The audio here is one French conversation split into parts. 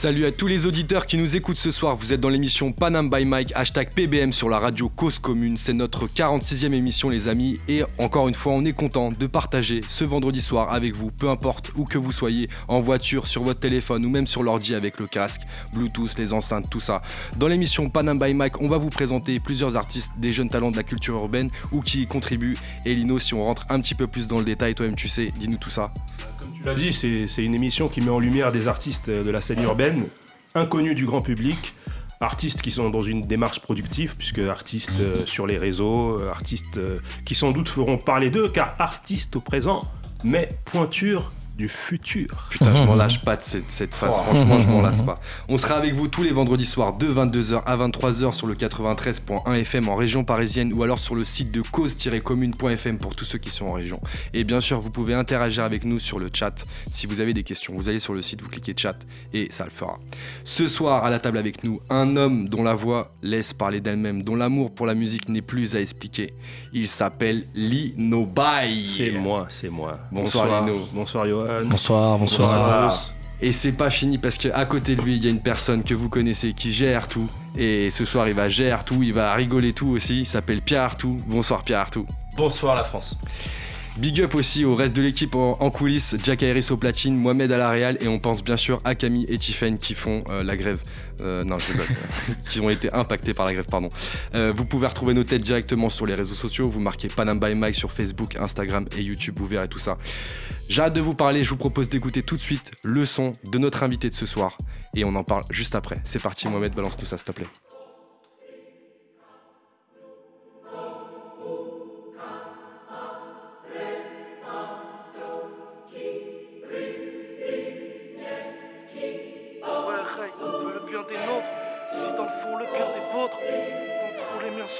Salut à tous les auditeurs qui nous écoutent ce soir. Vous êtes dans l'émission Panam by Mike, hashtag PBM sur la radio Cause Commune. C'est notre 46e émission, les amis. Et encore une fois, on est content de partager ce vendredi soir avec vous, peu importe où que vous soyez, en voiture, sur votre téléphone ou même sur l'ordi avec le casque, Bluetooth, les enceintes, tout ça. Dans l'émission Panam by Mike, on va vous présenter plusieurs artistes, des jeunes talents de la culture urbaine ou qui y contribuent. Et Lino, si on rentre un petit peu plus dans le détail, toi-même tu sais, dis-nous tout ça. Tu l'as dit, c'est une émission qui met en lumière des artistes de la scène urbaine, inconnus du grand public, artistes qui sont dans une démarche productive, puisque artistes euh, sur les réseaux, euh, artistes euh, qui sans doute feront parler d'eux, car artistes au présent, mais pointure du futur. Putain, je m'en lâche pas de cette, cette phase. Franchement, je m'en lasse pas. On sera avec vous tous les vendredis soirs de 22h à 23h sur le 93.1 FM en région parisienne ou alors sur le site de cause-commune.fm pour tous ceux qui sont en région. Et bien sûr, vous pouvez interagir avec nous sur le chat. Si vous avez des questions, vous allez sur le site, vous cliquez chat et ça le fera. Ce soir, à la table avec nous, un homme dont la voix laisse parler d'elle-même, dont l'amour pour la musique n'est plus à expliquer. Il s'appelle Lino Bay. C'est moi, c'est moi. Bonsoir, Lino. Bonsoir Johan. Bonsoir, bonsoir, à tous. Et c'est pas fini parce qu'à côté de lui, il y a une personne que vous connaissez qui gère tout. Et ce soir, il va gérer tout, il va rigoler tout aussi. Il s'appelle Pierre Artout. Bonsoir Pierre Artout. Bonsoir la France. Big up aussi au reste de l'équipe en, en coulisses, Jack Harris au platine, Mohamed à la Real et on pense bien sûr à Camille et Tiffen qui font euh, la grève. Euh, non, je rigole. qui ont été impactés par la grève, pardon. Euh, vous pouvez retrouver nos têtes directement sur les réseaux sociaux. Vous marquez Panam by Mike sur Facebook, Instagram et YouTube. Vous verrez tout ça. J'ai hâte de vous parler. Je vous propose d'écouter tout de suite le son de notre invité de ce soir. Et on en parle juste après. C'est parti, Mohamed, balance tout ça, s'il te plaît.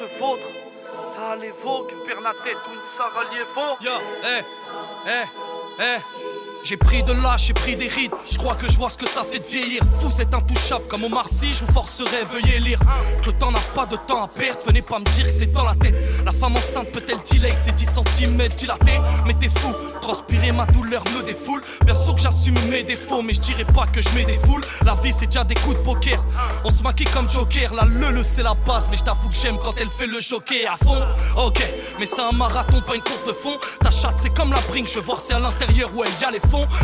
Se vôtrent. Ça vaut que Bernadette une Sarah Liévaux. Yo, eh, eh, eh. J'ai pris de l'âge, j'ai pris des rides. Je crois que je vois ce que ça fait de vieillir. Fou, c'est intouchable comme Omar Sy. Je vous forcerai, veuillez lire. Que le temps n'a pas de temps à perdre. Venez pas me dire que c'est dans la tête. La femme enceinte peut-elle dilate ses 10 cm dilatés? Mais t'es fou, transpirer ma douleur me défoule. Bien sûr que j'assume mes défauts, mais je dirais pas que je mets des foules. La vie, c'est déjà des coups de poker. On se maquille comme Joker. La le, le c'est la base, mais je t'avoue que j'aime quand elle fait le joker à fond. Ok, mais c'est un marathon, pas une course de fond. Ta chatte, c'est comme la brink. Je veux voir c'est à l'intérieur où elle y a les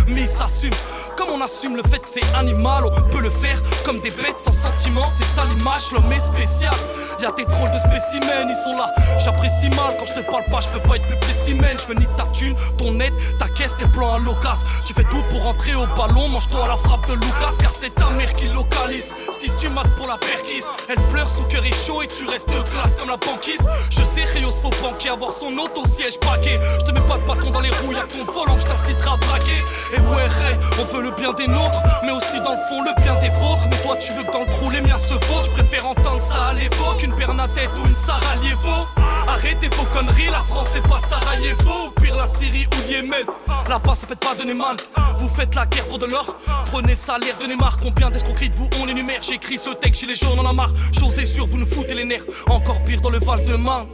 Mais il s'assume, comme on assume le fait que c'est animal. On peut le faire comme des bêtes sans sentiment. C'est ça l'image, l'homme est spécial. Y a des drôles de spécimens, ils sont là. J'apprécie mal quand je te parle pas, je peux pas être plus spécimen. Je veux ni ta thune, ton aide, ta caisse, tes plans à l'ocas. Tu fais tout pour rentrer au ballon, mange-toi à la frappe de Lucas, car c'est ta mère qui localise. Si tu mates pour la perquise, elle pleure, son cœur est chaud et tu restes classe comme la banquise. Je sais, Rios faut banquer, avoir son auto siège braqué. Je te mets pas de bâton dans les roues, y'a ton volant, je t'inciterai à braquer. Et ouais, Ray, on veut le bien des nôtres, mais aussi dans le fond le bien des vôtres. Mais toi, tu veux que dans le trou les miens se. Je préfère entendre ça à l'évoque qu'une Bernadette ou une Liévaux. Arrêtez vos conneries, la France c'est pas Sarajevo pire la Syrie ou Yémen. Là-bas ça fait pas donner mal Vous faites la guerre pour de l'or. Prenez le salaire de Neymar. Combien d'escroqueries de vous on énumère J'écris ce texte, gilet jaune on en a marre. Chose est sûre vous nous foutez les nerfs. Encore pire dans le Val de Marne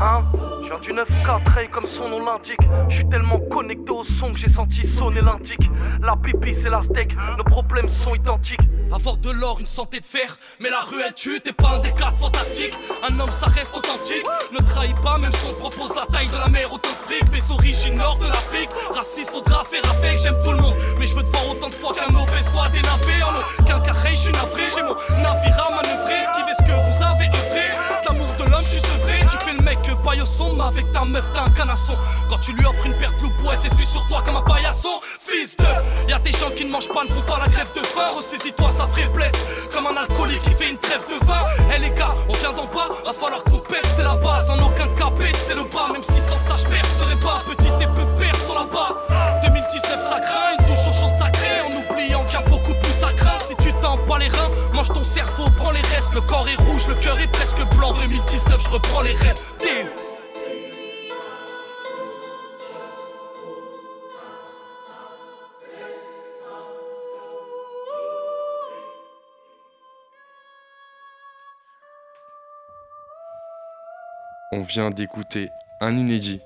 Hein? Je viens du 9-4 Ray, comme son nom l'indique. Je suis tellement connecté au son que j'ai senti sonner l'indique. La pipi c'est la steak, nos problèmes sont identiques. Avoir de l'or, une santé de fer Mais la rue elle tue, t'es pas un des quatre fantastiques. Un homme ça reste authentique. Ne trahis pas, même si on propose la taille de la mer Autant de fric, mais origine nord de l'Afrique. Raciste, faudra faire avec, j'aime tout le monde. Mais je veux te voir autant de fois qu'un obèse soit dénavé En aucun carré, je suis navré, j'ai mon navire à manœuvrer. Esquivez ce que vous avez œuvré de l'homme, je suis sevré. Tu fais le mec paille au son, mais avec ta meuf t'as un canasson. Quand tu lui offres une paire de loup, ouais c'est sur toi comme un paillasson. Fils de, y'a des gens qui ne mangent pas, ne font pas la grève de faim. Ressaisis-toi, ça ferait blesse Comme un alcoolique qui fait une trêve de vin. Eh les gars, on vient d'en bas, va falloir qu'on pèse, c'est la base En aucun cas c'est le bas. Même si sans ça je percerai pas. Petit et peu perce là-bas 2019 ça craint, une touche au champ sacré En oubliant qu'il y a beaucoup plus bats les reins, mange ton cerveau, prends les restes Le corps est rouge, le cœur est presque blanc 2019 je reprends les rêves. On vient d'écouter un inédit.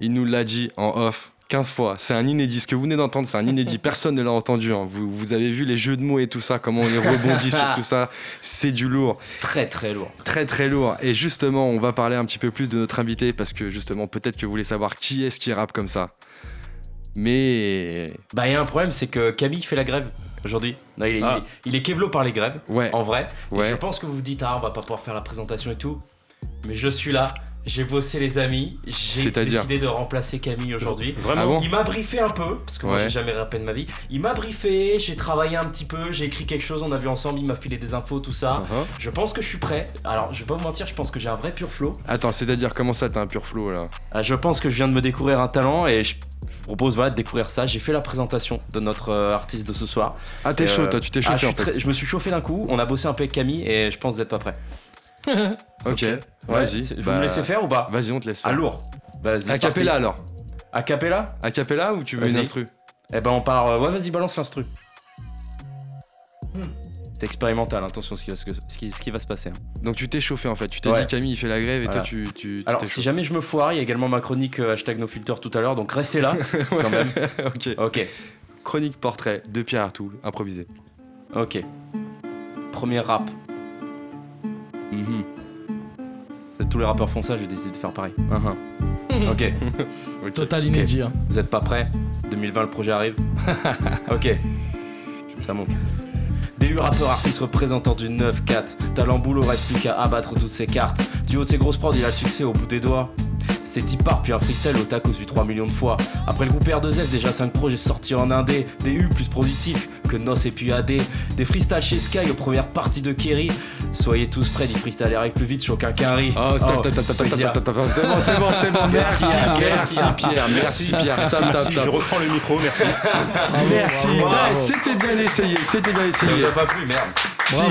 Il nous l'a dit en off, 15 fois. C'est un inédit. Ce que vous venez d'entendre, c'est un inédit. Personne ne l'a entendu. hein. Vous, vous avez vu les jeux de mots et tout ça, comment on est rebondi sur tout ça. C'est du lourd. Très très lourd. Très très lourd. Et justement, on va parler un petit peu plus de notre invité parce que justement, peut-être que vous voulez savoir qui est-ce qui rappe comme ça. Mais Bah, il y a un problème, c'est que Camille fait la grève aujourd'hui. Non, il, est- Ah. il est, il est Kevlo par les grèves, ouais, en vrai. Et je pense que vous vous dites, ah, on va pas pouvoir faire la présentation et tout. Mais je suis là, j'ai bossé les amis, j'ai décidé de remplacer Camille aujourd'hui. Vraiment Ah bon Il m'a briefé un peu, parce que moi Ouais. j'ai jamais rappé de ma vie. Il m'a briefé, j'ai travaillé un petit peu, j'ai écrit quelque chose, on a vu ensemble, il m'a filé des infos, tout ça. Uh-huh. Je pense que je suis prêt. Alors, je vais pas vous mentir, je pense que j'ai un vrai pur flow. Attends, c'est-à-dire comment ça, t'as un pur flow là? Euh, Je pense que je viens de me découvrir un talent et je, je vous propose voilà, de découvrir ça. J'ai fait la présentation de notre euh, artiste de ce soir. Ah, t'es Euh, chaud, toi, tu t'es Ah, chauffé en fait. très- je me suis chauffé d'un coup, on a bossé un peu avec Camille et je pense que vous êtes pas prêt. Ok, Ouais, vas-y. Vous Bah, me laissez faire ou pas Vas-y, on te laisse faire. lourd. Vas-y. A cappella alors A cappella A cappella ou tu veux une instru Eh ben on part. euh, Ouais, vas-y, balance l'instru. C'est expérimental, attention ce qui va se, ce qui, ce qui va se passer. hein. Donc tu t'es chauffé en fait. Tu t'es Ouais. dit Camille il fait la grève et Voilà. toi tu, tu, tu Alors, si jamais je me foire, il y a également ma chronique euh, hashtag nofilter tout à l'heure, donc restez là quand même. ok. Ok, Chronique portrait de Pierre Artout, improvisé. ok. Premier rap. Mhm. C'est tous les rappeurs font ça, je vais décider de faire pareil. Mhm. Ok, Ok. Total inédit. hein. vous êtes pas prêts? 2020, le projet arrive? ok, ça monte. DU rappeur artiste représentant du 9-4. Talent boulot, reste plus qu'à abattre toutes ses cartes. Du haut de ses grosses prods, il a le succès au bout des doigts. C'est type part puis un freestyle au tacos vu 3 millions de fois. Après le groupe R2F, déjà 5 projets sortis en indé. Des U plus productifs que NOS et puis AD. Des freestyles chez Sky aux premières parties de Kerry. Soyez tous prêts, d'y freestyler avec plus vite, choquin qu'un riz. Oh, stop, stop, stop, stop, stop, plaisir. stop, stop, stop, c'est bon, c'est bon, c'est bon, merci, merci Pierre, merci Pierre, Merci, stop, merci, stop, je reprends le micro, merci. Merci, Ouais, bravo. c'était bien essayé, c'était bien Ça essayé. vous a pas plu, merde.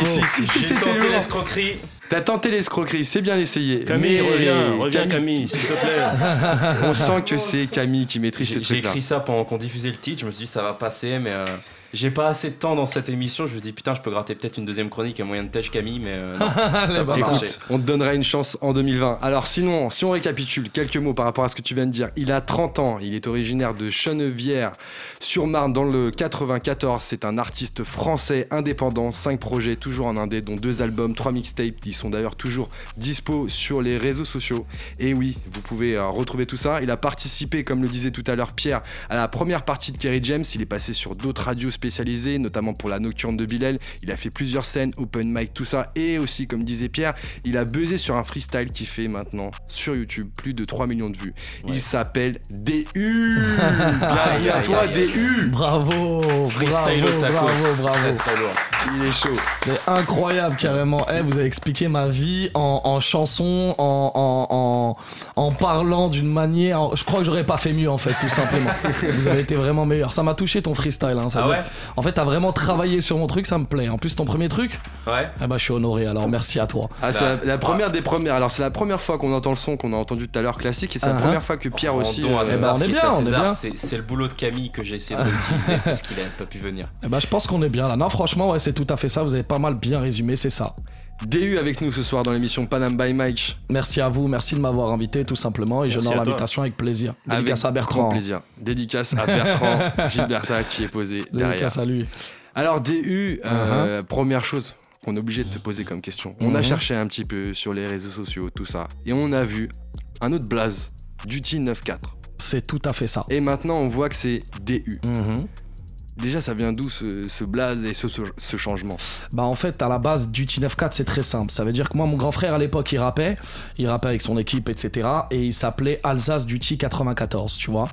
Si, si, si, c'était tenté lourd. l'escroquerie. T'as tenté l'escroquerie, c'est bien essayé. Camille, Mais- reviens, reviens Camille, s'il te plaît. On sent que c'est Camille qui maîtrise ce J'ai j'ai truc-là. écrit ça pendant qu'on diffusait le titre, je me suis dit ça va passer, mais euh, j'ai pas assez de temps dans cette émission. Je me dis putain, je peux gratter peut-être une deuxième chronique à moyen de tèche Camille, mais euh, non, ça va marcher. On te donnera une chance en 2020. Alors sinon, si on récapitule quelques mots par rapport à ce que tu viens de dire, il a 30 ans, il est originaire de Chenevière sur Marne dans le 94. C'est un artiste français indépendant, 5 projets toujours en indé, dont deux albums, 3 mixtapes qui sont d'ailleurs toujours dispo sur les réseaux sociaux. Et oui, vous pouvez euh, retrouver tout ça. Il a participé, comme le disait tout à l'heure Pierre, à la première partie de Kerry James. Il est passé sur d'autres radios spécialisées, notamment pour la Nocturne de Bilal. Il a fait plusieurs scènes, open mic, tout ça. Et aussi, comme disait Pierre, il a buzzé sur un freestyle qui fait maintenant sur YouTube plus de 3 millions de vues. Ouais. Il s'appelle DU. Bienvenue à toi. DU. Bravo, Freestyle bravo, tacos. bravo, bravo. Très, très lourd. Il est chaud. C'est incroyable carrément. Eh, vous avez expliqué ma vie en, en chanson, en, en, en, en parlant d'une manière. Je crois que j'aurais pas fait mieux en fait, tout simplement. vous avez été vraiment meilleur. Ça m'a touché ton freestyle. Hein, ça Ah ouais? dire- En fait, t'as vraiment travaillé sur mon truc, ça me plaît. En plus, ton premier truc, Ouais. eh ben, je suis honoré. Alors merci à toi. Ah, c'est Bah, la, la première des premières. Alors, c'est la première fois qu'on entend le son qu'on a entendu tout à l'heure classique, et c'est la Uh-huh. première fois que Pierre aussi. Euh, Eh César ben, on est bien, on est bien. C'est le boulot de Camille que j'ai essayé de réutiliser parce qu'il a pas pu venir. Eh ben, je pense qu'on est bien là. Non, franchement, ouais, c'est tout à fait ça. Vous avez pas mal bien résumé, c'est ça. DU avec nous ce soir dans l'émission Panam by Mike. Merci à vous, merci de m'avoir invité tout simplement et Merci j'honore à toi. l'invitation avec plaisir. Avec Dédicace à Grand Bertrand. plaisir. Dédicace à Bertrand Gilberta qui est posé derrière. Dédicace à lui. Alors DU, euh, première chose qu'on est obligé de te poser comme question. On a Mhm. cherché un petit peu sur les réseaux sociaux, tout ça, et on a vu un autre blaze, Duty 94. C'est tout à fait ça. Et maintenant on voit que c'est DU. Mhm. Déjà ça vient d'où ce, blaze et ce, changement Bah en fait à la base Duty 94 c'est très simple. Ça veut dire que moi mon grand frère à l'époque il rappait, il rappait avec son équipe etc. Et il s'appelait Alsace Duty 94 tu vois.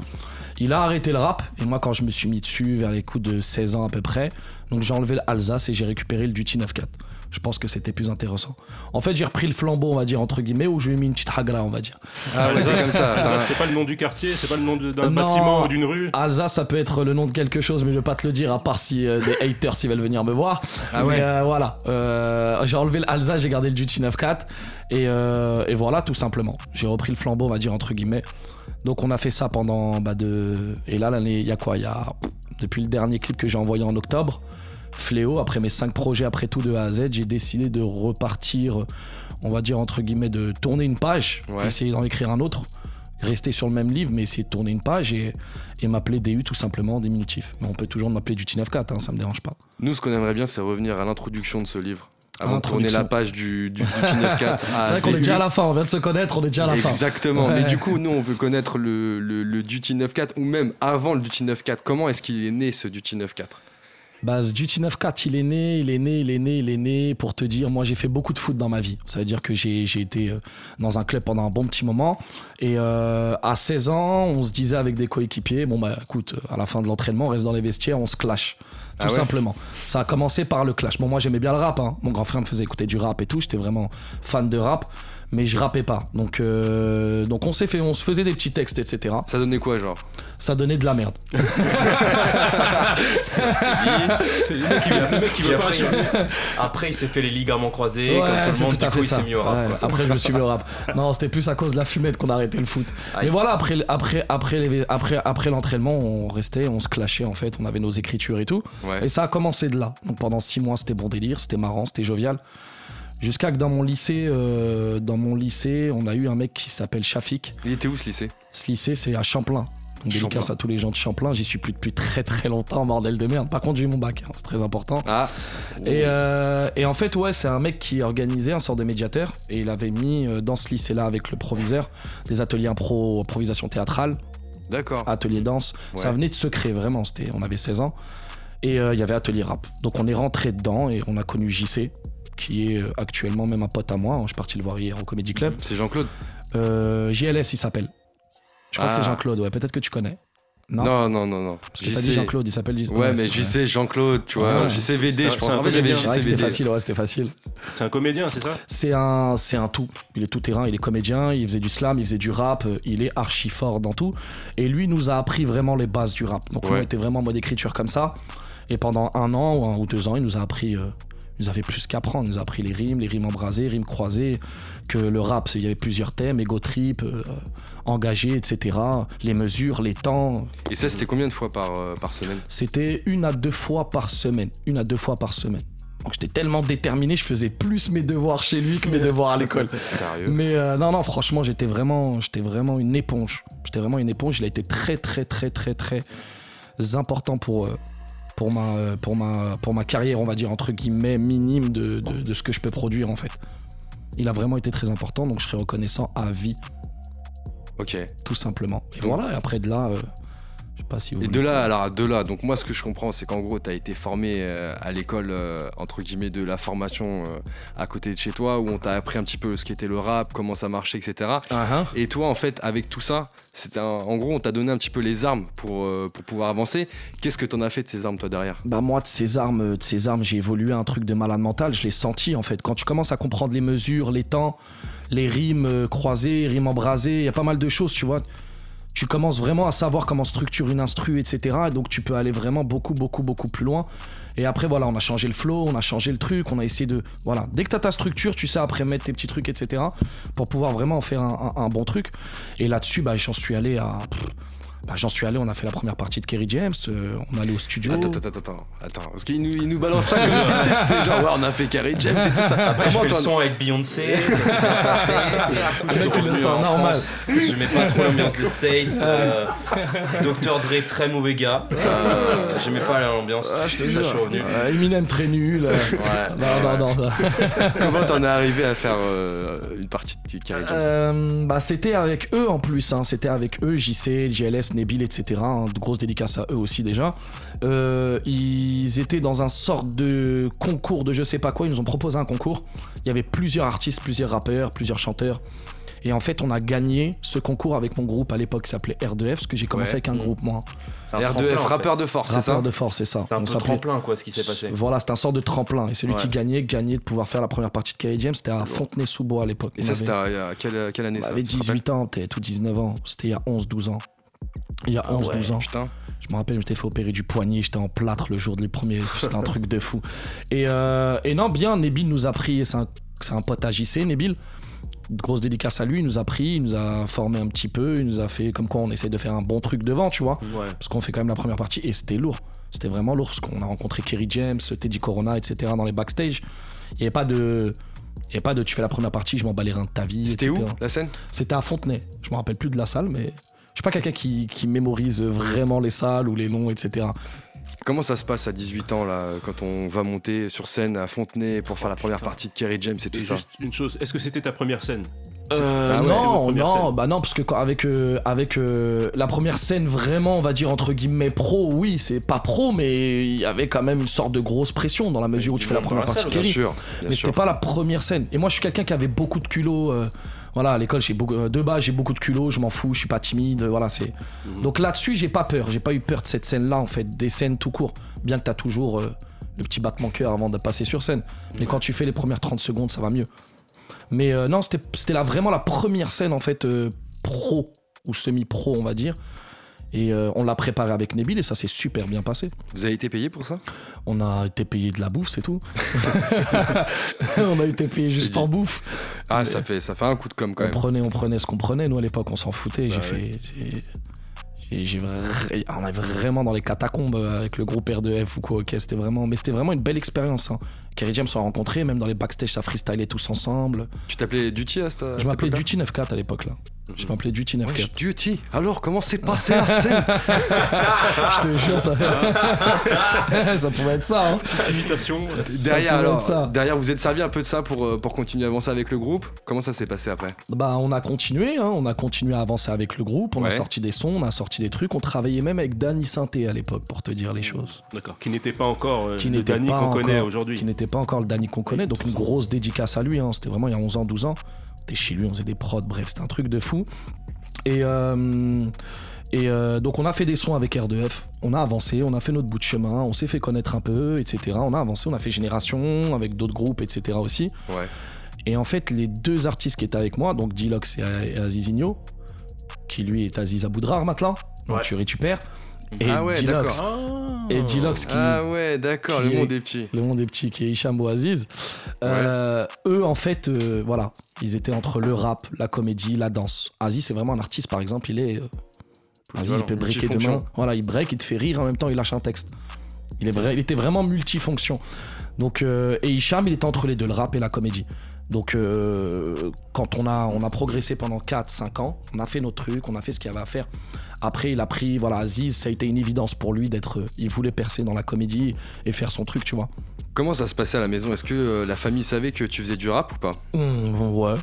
Il a arrêté le rap et moi quand je me suis mis dessus vers les coups de 16 ans à peu près, donc j'ai enlevé l'Alsace et j'ai récupéré le Duty 94. Je pense que c'était plus intéressant. En fait j'ai repris le flambeau on va dire entre guillemets ou je lui ai mis une petite hagra on va dire. Ah ouais, comme ça. C'est pas le nom du quartier, c'est pas le nom d'un bâtiment ou d'une rue. Alsace, ça peut être le nom de quelque chose, mais je vais pas te le dire, à part si euh, des haters s'ils veulent venir me voir. Ah ouais. Mais euh, voilà, Euh, j'ai enlevé l'Alsace, j'ai gardé le Duty 94, et, euh, et voilà, tout simplement. J'ai repris le flambeau, on va dire, entre guillemets. Donc on a fait ça pendant bah, de... Et là, l'année, il y a quoi? Il y a... Depuis le dernier clip que j'ai envoyé en octobre, Fléau, après mes cinq projets, après tout de A à Z, j'ai décidé de repartir, on va dire, entre guillemets, de tourner une page, Ouais. essayer d'en écrire un autre. rester sur le même livre, mais essayer de tourner une page et, et m'appeler DU tout simplement en diminutif. Mais on peut toujours m'appeler du T94, hein, ça me dérange pas. Nous, ce qu'on aimerait bien, c'est revenir à l'introduction de ce livre. Avant de tourner l'introduction. la page du, du, du T94. C'est vrai qu'on est déjà à la fin, on vient de se connaître, on est déjà à la fin. Exactement. Mais du coup, nous, on veut connaître le, le, le Duty 94 ou même avant le Duty 94. Comment est-ce qu'il est né ce Duty 94 Bah, Duty 94, il est né, il est né, il est né, il est né. Pour te dire, moi, j'ai fait beaucoup de foot dans ma vie. Ça veut dire que j'ai été euh, dans un club pendant un bon petit moment. Et euh, à 16 ans, on se disait avec des coéquipiers, bon, bah, écoute, à la fin de l'entraînement, on reste dans les vestiaires, on se clash. Tout Ah ouais? simplement. Ça a commencé par le clash. Bon, moi, j'aimais bien le rap. hein. Mon grand frère me faisait écouter du rap et tout. J'étais vraiment fan de rap. Mais je rappais pas. Donc, euh, donc on s'est fait, on se faisait des petits textes, etc. Ça donnait quoi, genre? Ça donnait de la merde. Le mec, il Et veut pas après, assumer. après, il s'est fait les ligaments croisés, Ouais, comme tout le monde, tout du à coup, fait il ça. s'est mis au rap. Ouais, quoi. Après, je me suis mis au rap. Non, c'était plus à cause de la fumette qu'on a arrêté le foot. Aïe. Mais voilà, après, après, après, les- après, après l'entraînement, on restait, on se clashait en fait, on avait nos écritures et tout. Ouais. Et ça a commencé de là. Donc pendant six mois, c'était bon délire, c'était marrant, c'était jovial. Jusqu'à que dans mon lycée, euh, dans mon lycée, on a eu un mec qui s'appelle Shafik. Il était où ce lycée? Ce lycée, c'est à Champlain. Donc dédicace à tous les gens de Champlain. J'y suis plus depuis très très longtemps, bordel de merde. Par contre, j'ai eu mon bac, hein, c'est très important. Ah, Et, euh, et en fait, ouais, c'est un mec qui organisait un sort de médiateur et il avait mis euh, dans ce lycée-là avec le proviseur des ateliers impro, improvisation théâtrale, d'accord. atelier danse. Ça venait de se créer vraiment, c'était, on avait 16 ans. Et euh, il y avait atelier rap. Donc on est rentré dedans et on a connu JC, qui est euh, actuellement même un pote à moi. Je suis parti le voir hier au Comedy Club. C'est Jean-Claude Euh, JLS, il s'appelle. Je crois que Ah. c'est Jean-Claude, ouais, peut-être que tu connais. Non, Non, non, non, non. Parce que t'as dit Jean-Claude, il s'appelle J- Ouais, mais sais Jean-Claude, tu vois. Ouais. JCVD, je pense. c'est un En fait, j'avais que c'était JCVD. facile, ouais, c'était facile. C'est un comédien, c'est ça? C'est un, c'est un tout. Il est tout terrain, il est comédien, il faisait du slam, il faisait du rap, euh, il est archi fort dans tout. Et lui nous a appris vraiment les bases du rap. Donc Ouais. on était vraiment en mode écriture comme ça. Et pendant un an ou, un, ou deux ans, il nous a appris, euh, il nous avait plus qu'apprendre. Il nous a appris les rimes, les rimes embrasées, rimes croisées, que le rap, il y avait plusieurs thèmes, ego trip, euh, engagé, etc. Les mesures, les temps. Et ça, c'était combien de fois par, euh, par semaine? C'était une à deux fois par semaine. Une à deux fois par semaine. Donc j'étais tellement déterminé, je faisais plus mes devoirs chez lui que mes devoirs à l'école. Sérieux? Mais euh, non, non, franchement, j'étais vraiment, j'étais vraiment une éponge. J'étais vraiment une éponge. Il a été très, très, très, très, très important pour, pour, ma, euh, pour, ma, pour ma carrière, on va dire, entre guillemets, minime de, de, de ce que je peux produire, en fait. Il a vraiment été très important, donc je serai reconnaissant à vie, Ok. tout simplement. Et Donc- voilà, et après de là, euh, je sais pas si vous Et de là, alors de là, donc moi ce que je comprends, c'est qu'en gros, tu as été formé euh, à l'école, euh, entre guillemets, de la formation euh, à côté de chez toi, où on t'a appris un petit peu ce qu'était le rap, comment ça marchait, etc. Ah, hein. Et toi, en fait, avec tout ça, c'était un- en gros, on t'a donné un petit peu les armes pour, euh, pour pouvoir avancer. Qu'est-ce que t'en as fait de ces armes, toi, derrière? Bah moi de ces armes, de ces armes, j'ai évolué un truc de malade mental. Je l'ai senti en fait. Quand tu commences à comprendre les mesures, les temps, les rimes croisées, rimes embrasées, il y a pas mal de choses, tu vois. Tu commences vraiment à savoir comment structure une instru, etc. Et donc tu peux aller vraiment beaucoup, beaucoup, beaucoup plus loin. Et après voilà, on a changé le flow, on a changé le truc, on a essayé de voilà. Dès que t'as ta structure, tu sais après mettre tes petits trucs, etc. Pour pouvoir vraiment en faire un bon truc. Et là-dessus, bah j'en suis allé à bah, j'en suis allé, on a fait la première partie de Kerry James, euh, on est allé au studio. Attends, attends, attends, attends, attends. Parce qu'il nous, il nous balance ça comme si c'était genre, ouais, on a fait Carrie James et tout ça. Après, je fais le son avec Beyoncé, ça s'est bien passé. Mec, il le sent en normal. France, Je mets pas trop l'ambiance des States. euh, Dr. Dre, très mauvais gars. Euh, J'aimais pas l'ambiance. Ah, je te ça, jure. je suis revenu. Euh, Eminem très nul. euh, Ouais. non, non, non, non. Comment t'en es arrivé à faire euh, une partie de Carrie James? Euh, bah, c'était avec eux en plus. hein. C'était avec eux, JC, JLS, Nebil, etc. hein. De grosses dédicaces à eux aussi déjà. Euh, ils étaient dans un sorte de concours de je sais pas quoi. Ils nous ont proposé un concours. Il y avait plusieurs artistes, plusieurs rappeurs, plusieurs chanteurs. Et en fait, on a gagné ce concours avec mon groupe à l'époque qui s'appelait R2F, parce que j'ai commencé Ouais. avec un groupe, moi. C'est un R2F, tremplin, en fait. rappeur de force, c'est ça Rappeur de force, c'est ça. C'est un On peu tremplin, quoi, ce qui s'est passé. Voilà, c'était un sort de tremplin. Et celui Ouais. qui gagnait, gagnait de pouvoir faire la première partie de Kerry James, c'était à Fontenay-sous-Bois à l'époque. Et On ça, avait- c'était à, quelle, quelle année on ça avait tu te rappelles 18 ans peut-être, ou 19 ans. C'était il y a 11-12 ans. Il y a Ah 11-12 ans. Putain. Je me rappelle, je m'étais fait opérer du poignet, j'étais en plâtre le jour du premier. C'était un truc de fou. Et, euh, et non, bien, Nebil nous a pris, c'est un, c'est un pote à JC, Nebil. Grosse dédicace à lui, il nous a pris, il nous a formé un petit peu, il nous a fait comme quoi on essaie de faire un bon truc devant, tu vois. Ouais. Parce qu'on fait quand même la première partie et c'était lourd. C'était vraiment lourd parce qu'on a rencontré Kerry James, Teddy Corona, etc. dans les backstage. Il n'y avait pas de. A pas de tu fais la première partie, je m'en bats les reins de ta vie. C'était où la scène? C'était à Fontenay. Je me rappelle plus de la salle, mais suis pas quelqu'un qui, qui mémorise vraiment les salles ou les noms, etc. Comment ça se passe à 18 ans là quand on va monter sur scène à Fontenay pour faire la première partie de Kerry James et tout Et ça juste une chose, est-ce que c'était ta première scène Euh, Ah ouais, non, non, scène. bah non, parce que quand- avec euh, avec euh, la première scène vraiment, on va dire entre guillemets pro, oui, c'est pas pro, mais il y avait quand même une sorte de grosse pression dans la mesure où tu fais la première la partie de salle, Bien Kerry. sûr, bien mais c'était pas la première scène. Et moi, je suis quelqu'un qui avait beaucoup de culot. Voilà, à l'école, j'ai beaucoup euh, de bas, j'ai beaucoup de culot, je m'en fous, je suis pas timide. Voilà, c'est. Mhm. Donc là-dessus, j'ai pas peur. J'ai pas eu peur de cette scène-là, en fait, des scènes tout court. Bien que t'as toujours euh, le petit battement cœur avant de passer sur scène. Mais quand tu fais les premières 30 secondes, ça va mieux. Mais euh, non, c'était c'était là vraiment la première scène, en fait, euh, pro ou semi-pro, on va dire. Et euh, on l'a préparé avec Nebil et ça s'est super bien passé. Vous avez été payé pour ça? On a été payé de la bouffe, c'est tout. on a été payé juste dit. en bouffe. Ah, Mais- ça fait, ça fait un coup de com quand On même. prenait, on prenait ce qu'on prenait. Nous, à l'époque, on s'en foutait. j'ai Bah fait. j'ai- j'ai- on est vraiment dans les catacombes avec le groupe R2F ou quoi. ok, c'était vraiment, mais c'était vraiment une belle expérience. Hein. Kerry James s'en même dans les backstage, ça freestylait tous ensemble. Tu t'appelais Duty à cette Je m'appelais Duty 94 à l'époque là. Je m'appelais Duty 94. Ouais, Duty. Alors, comment s'est passée la scène Je te jure, ça, ça pouvait être ça. Hein. Petite imitation. Derrière, pouvait alors, être ça. derrière, vous êtes servi un peu de ça pour, euh, pour continuer à avancer avec le groupe? Comment ça s'est passé après? Bah, on a continué, hein, on a continué à avancer avec le groupe, on Ouais. a sorti des sons, on a sorti des trucs, on travaillait même avec Danny Synthé à l'époque, pour te dire les choses. D'accord. Qui n'était pas encore euh, Qui le n'était Danny pas qu'on connaît aujourd'hui. Qui n'était pas encore le Danny qu'on connaît, donc une grosse dédicace à lui, hein, c'était vraiment il y a 11 ans, 12 ans. Chez lui, on faisait des prods, bref, c'était un truc de fou. Et, euh, et euh, donc on a fait des sons avec R2F, on a avancé, on a fait notre bout de chemin, on s'est fait connaître un peu, etc. On a avancé, on a fait Génération avec d'autres groupes, etc. aussi. Ouais. Et en fait, les deux artistes qui étaient avec moi, donc Dilox et, et Azizinho, qui lui est Aziz Aboudrar maintenant, donc Ouais. tu récupères. Et Ah ouais, Dilox, et Dilox qui, Ah ouais, d'accord, le est- monde est petit. le monde des petits qui est Hicham ou Aziz, euh, eux en fait, euh, voilà, ils étaient entre le rap, la comédie, la danse. Aziz c'est vraiment un artiste par exemple, il est... euh, Aziz il peut breaker demain, voilà, il break, il te fait rire en même temps il lâche un texte. Il, est vrai, il était vraiment multifonction. Donc, euh, et Hicham il était entre les deux, le rap et la comédie. Donc euh, quand on a, on a progressé pendant 4-5 ans, on a fait nos trucs, on a fait ce qu'il y avait à faire. Après, il a pris, voilà, Aziz, ça a été une évidence pour lui d'être. euh, Il voulait percer dans la comédie et faire son truc, tu vois. Comment ça se passait à la maison? Est-ce que euh, la famille savait que tu faisais du rap ou pas? Mmh, ouais.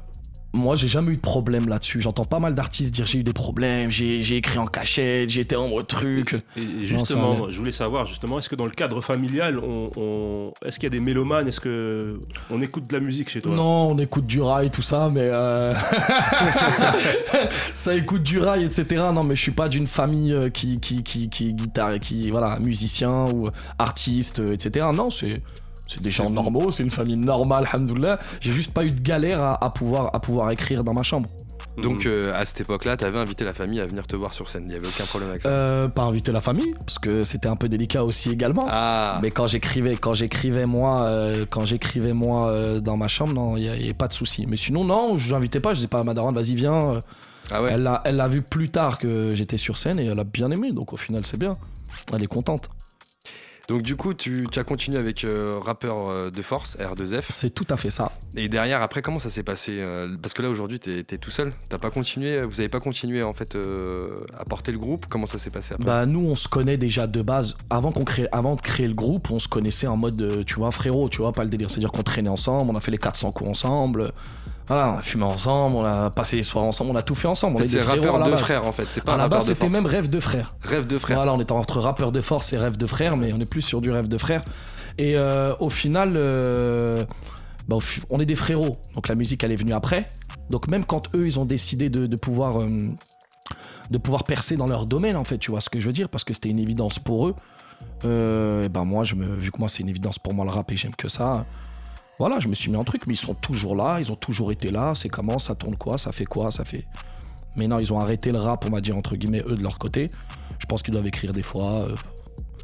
Moi, j'ai jamais eu de problème là-dessus. J'entends pas mal d'artistes dire j'ai eu des problèmes, j'ai écrit en cachette, j'ai été en mode truc. Et justement, je voulais savoir justement, est-ce que dans le cadre familial, on, on- est-ce qu'il y a des mélomanes Est-ce que on écoute de la musique chez toi? Non, on écoute du rail, tout ça, mais. euh, ça écoute du rail, etc. Non, mais je suis pas d'une famille euh, qui, qui, qui, qui est guitare, qui, voilà, musicien ou artiste, euh, etc. Non, c'est. C'est des gens normaux, c'est une famille normale, alhamdoulilah. J'ai juste pas eu de galère à, à pouvoir, à pouvoir écrire dans ma chambre. Donc Mhm. euh, à cette époque-là, t'avais invité la famille à venir te voir sur scène. Il y avait aucun problème avec ça. Euh, pas inviter la famille, parce que c'était un peu délicat aussi également. Ah, Mais quand j'écrivais, quand j'écrivais moi, euh, quand j'écrivais moi dans ma chambre, non, il n'y avait pas de souci. Mais sinon, non, je n'invitais pas. Je disais pas à ma daronne, vas-y viens. Ah ouais. Elle l'a, elle l'a vu plus tard que j'étais sur scène et elle a bien aimé. Donc au final, c'est bien. Elle est contente. Donc du coup, tu, tu as continué avec euh, rappeur euh, de force, R2F. C'est tout à fait ça. Et derrière, après, comment ça s'est passé euh, Parce que là, aujourd'hui, t'es es tout seul. T'as pas continué Vous avez pas continué en fait euh, à porter le groupe Comment ça s'est passé après? Bah nous, on se connaît déjà de base. Avant qu'on crée, avant de créer le groupe, on se connaissait en mode, tu vois, frérot, tu vois, pas le délire. C'est-à-dire qu'on traînait ensemble, on a fait les 400 coups ensemble. Voilà, on a fumé ensemble, on a passé les soirs ensemble, on a tout fait ensemble. En On fait, est des c'est frérots rappeur à la de frères en fait. C'est pas À la base, c'était même rêve de frère. Rêve de frère. Voilà, on était entre rappeur de force et rêve de frère, mais on est plus sur du rêve de frère. Et euh, au final, euh, bah, on est des frérots. Donc la musique, elle est venue après. Donc même quand eux, ils ont décidé de, de pouvoir, euh, de pouvoir percer dans leur domaine, en fait, tu vois ce que je veux dire, parce que c'était une évidence pour eux. Et ben moi, je me, vu que moi, c'est une évidence pour moi le rap et j'aime que ça. Voilà, je me suis mis en truc, mais ils sont toujours là, ils ont toujours été là. C'est comment, ça tourne quoi, ça fait quoi, ça fait. Mais non, ils ont arrêté le rap, on va dire entre guillemets, eux de leur côté. Je pense qu'ils doivent écrire des fois. euh,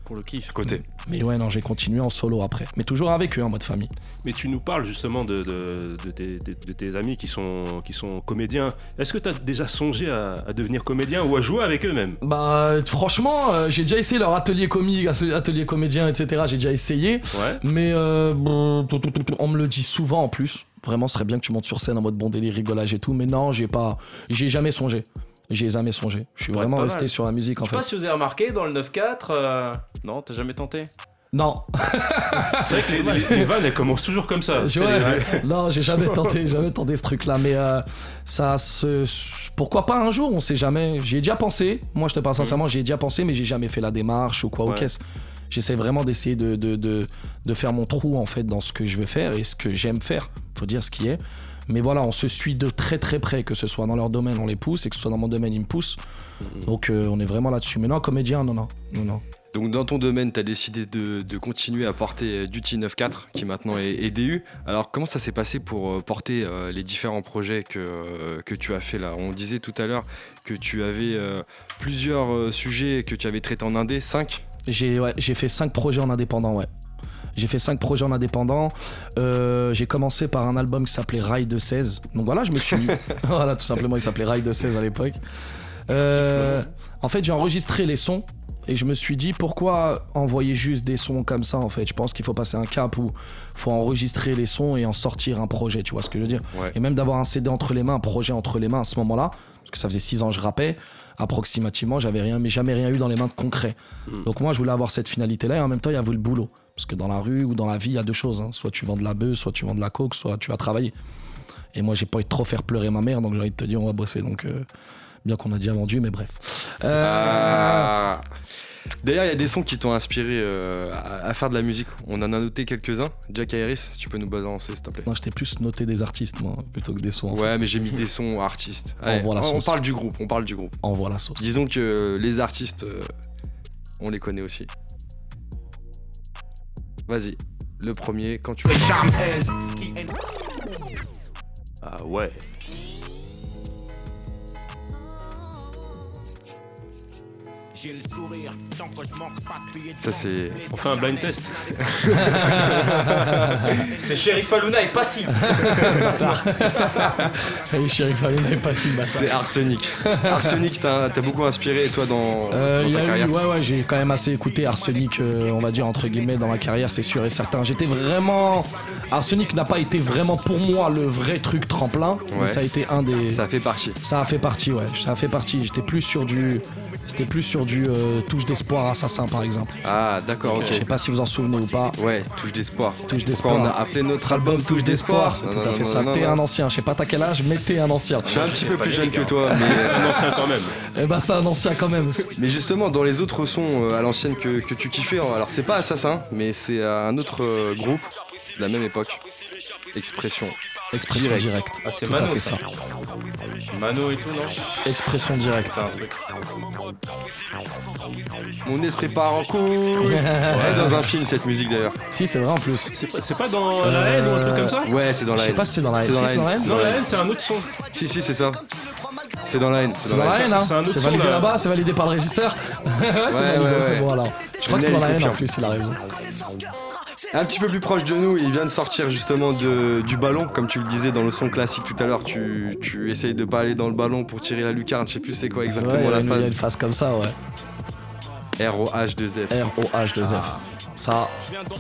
Pour le kiff. Côté. mais ouais, non, j'ai continué en solo après. Mais toujours avec eux en mode famille. Mais tu nous parles justement de, de- de tes, de- de tes amis qui sont, qui sont comédiens. Est-ce que tu as déjà songé à, à devenir comédien ou à jouer avec eux même? Bah, franchement, euh, j'ai déjà essayé leur atelier comique, atelier comédien, etc. J'ai déjà essayé. Ouais. Mais euh, on me le dit souvent en plus. Vraiment, ce serait bien que tu montes sur scène en mode bon délire, rigolage et tout. Mais non, j'ai pas, j'ai jamais songé. J'ai jamais songé. Je suis vraiment resté mal. sur la musique en Je sais pas fait. si vous avez remarqué dans le 9-4. euh, Non, t'as jamais tenté? Non, C'est vrai que les, les- les vannes, elles commencent toujours comme ça. Ouais. non, j'ai jamais tenté, jamais tenté ce truc-là. Mais euh, ça se, pourquoi pas un jour On sait jamais. J'y ai déjà pensé. Moi, je te parle sincèrement, j'y ai déjà pensé, mais j'ai jamais fait la démarche ou quoi ou qu'est-ce. J'essaie vraiment d'essayer de, de, de, de faire mon trou en fait dans ce que je veux faire et ce que j'aime faire. Faut dire ce qui est. Mais voilà, on se suit de très très près, que ce soit dans leur domaine, on les pousse, et que ce soit dans mon domaine, ils me poussent. Donc euh, on est vraiment là-dessus. Mais non, comédien, non, non, non, non. Donc dans ton domaine, tu as décidé de, de continuer à porter euh, Duty 9.4 qui maintenant est, est DU. Alors comment ça s'est passé pour euh, porter euh, les différents projets que, euh, que tu as fait là? On disait tout à l'heure que tu avais plusieurs sujets que tu avais traités en indé, 5 J'ai ouais, j'ai fait 5 projets en indépendant, ouais. J'ai fait 5 projets en indépendant. Euh, j'ai commencé par un album qui s'appelait Rail de 16. Donc voilà, je me suis. voilà, tout simplement, il s'appelait Rail de 16 à l'époque. Euh, en fait, j'ai enregistré les sons et je me suis dit pourquoi envoyer juste des sons comme ça en fait? Je pense qu'il faut passer un cap où faut enregistrer les sons et en sortir un projet, tu vois ce que je veux dire? Ouais. Et même d'avoir un CD entre les mains, un projet entre les mains à ce moment-là, parce que ça faisait 6 ans que je rappais, approximativement, j'avais rien, mais jamais rien eu dans les mains de concret. Donc moi, je voulais avoir cette finalité-là et en même temps, il y avait le boulot. Parce que dans la rue ou dans la vie, il y a deux choses. hein. Soit tu vends de la bœuf, soit tu vends de la coke, soit tu vas travailler. Et moi, j'ai pas envie de trop faire pleurer ma mère, donc j'ai envie de te dire, on va bosser. Donc, euh, bien qu'on a déjà vendu, mais bref. Euh, Ah. D'ailleurs, il y a des sons qui t'ont inspiré euh, à, à faire de la musique. On en a noté quelques-uns. Jack Harris, tu peux nous balancer s'il te plaît Non, je t'ai plus noté des artistes, moi, plutôt que des sons. Ouais, mais j'ai mis des sons artistes. On Allez, voit la on, sauce. parle du groupe, on parle du groupe. Envoie la sauce. Disons que les artistes, euh, on les connaît aussi. Vas-y, le premier, quand tu veux. Ah ouais. Ça, c'est. On fait un blind test. C'est Sheriff Aluna est passible. Hey, Chéri Fallouna est pas si bâtard. C'est Arsenic. Arsenic, t'as t'as beaucoup inspiré, toi, dans, Euh, dans ta eu- ouais, ouais, j'ai quand même assez écouté Arsenic, euh, on va dire entre guillemets, dans ma carrière, c'est sûr et certain. J'étais vraiment. Arsenic n'a pas été vraiment pour moi le vrai truc tremplin, Ouais. mais ça a été un des. Ça fait partie. Ça a fait partie, ouais. Ça a fait partie. J'étais plus sur du. C'était plus sur du euh, touche d'espoir assassin, par exemple. Ah, d'accord, ok. Je sais pas si vous en souvenez ou pas. Ouais, touche d'espoir. Touche d'espoir. on a appelé notre album Touche d'espoir C'est tout non, à fait non, ça. non, T'es non. un ancien. Je sais pas t'as quel âge, mais t'es un ancien. Je suis un petit peu pas plus jeune que toi, mais, C'est un ancien quand même. Eh ben, c'est un ancien quand même. mais justement, dans les autres sons euh, à l'ancienne que, que tu kiffais, hein, alors c'est pas Assassin, mais c'est euh, un autre euh, groupe de la même époque. Expression. Expression Direct. directe. Ah, c'est Tout à Mano, fait ça. Mano et tout, non Expression directe. T'as un truc. Mon esprit part en couille. Ouais, dans un film, cette musique d'ailleurs. Si, c'est vrai en plus. C'est pas, dans la haine ou un truc comme ça Ouais, c'est dans Je la sais haine. pas si c'est dans la haine. C'est dans Si, la c'est haine. Non, la haine, c'est un autre son. Si, si, c'est ça. C'est dans la haine. C'est dans la haine, hein c'est un autre C'est son, validé là. là-bas, c'est validé par le régisseur Ouais, c'est Ouais, validé, ouais, c'est ouais. bon alors. Je crois que c'est dans la haine en plus, il a raison. Un petit peu plus proche de nous, il vient de sortir justement de, du ballon, comme tu le disais dans le son classique tout à l'heure. Tu, tu essayes de pas aller dans le ballon pour tirer la lucarne. Je sais plus c'est quoi exactement la une- il y a phase. une phase comme ça, ouais. R-O-H-2-F. R-O-H-2-F. Ça,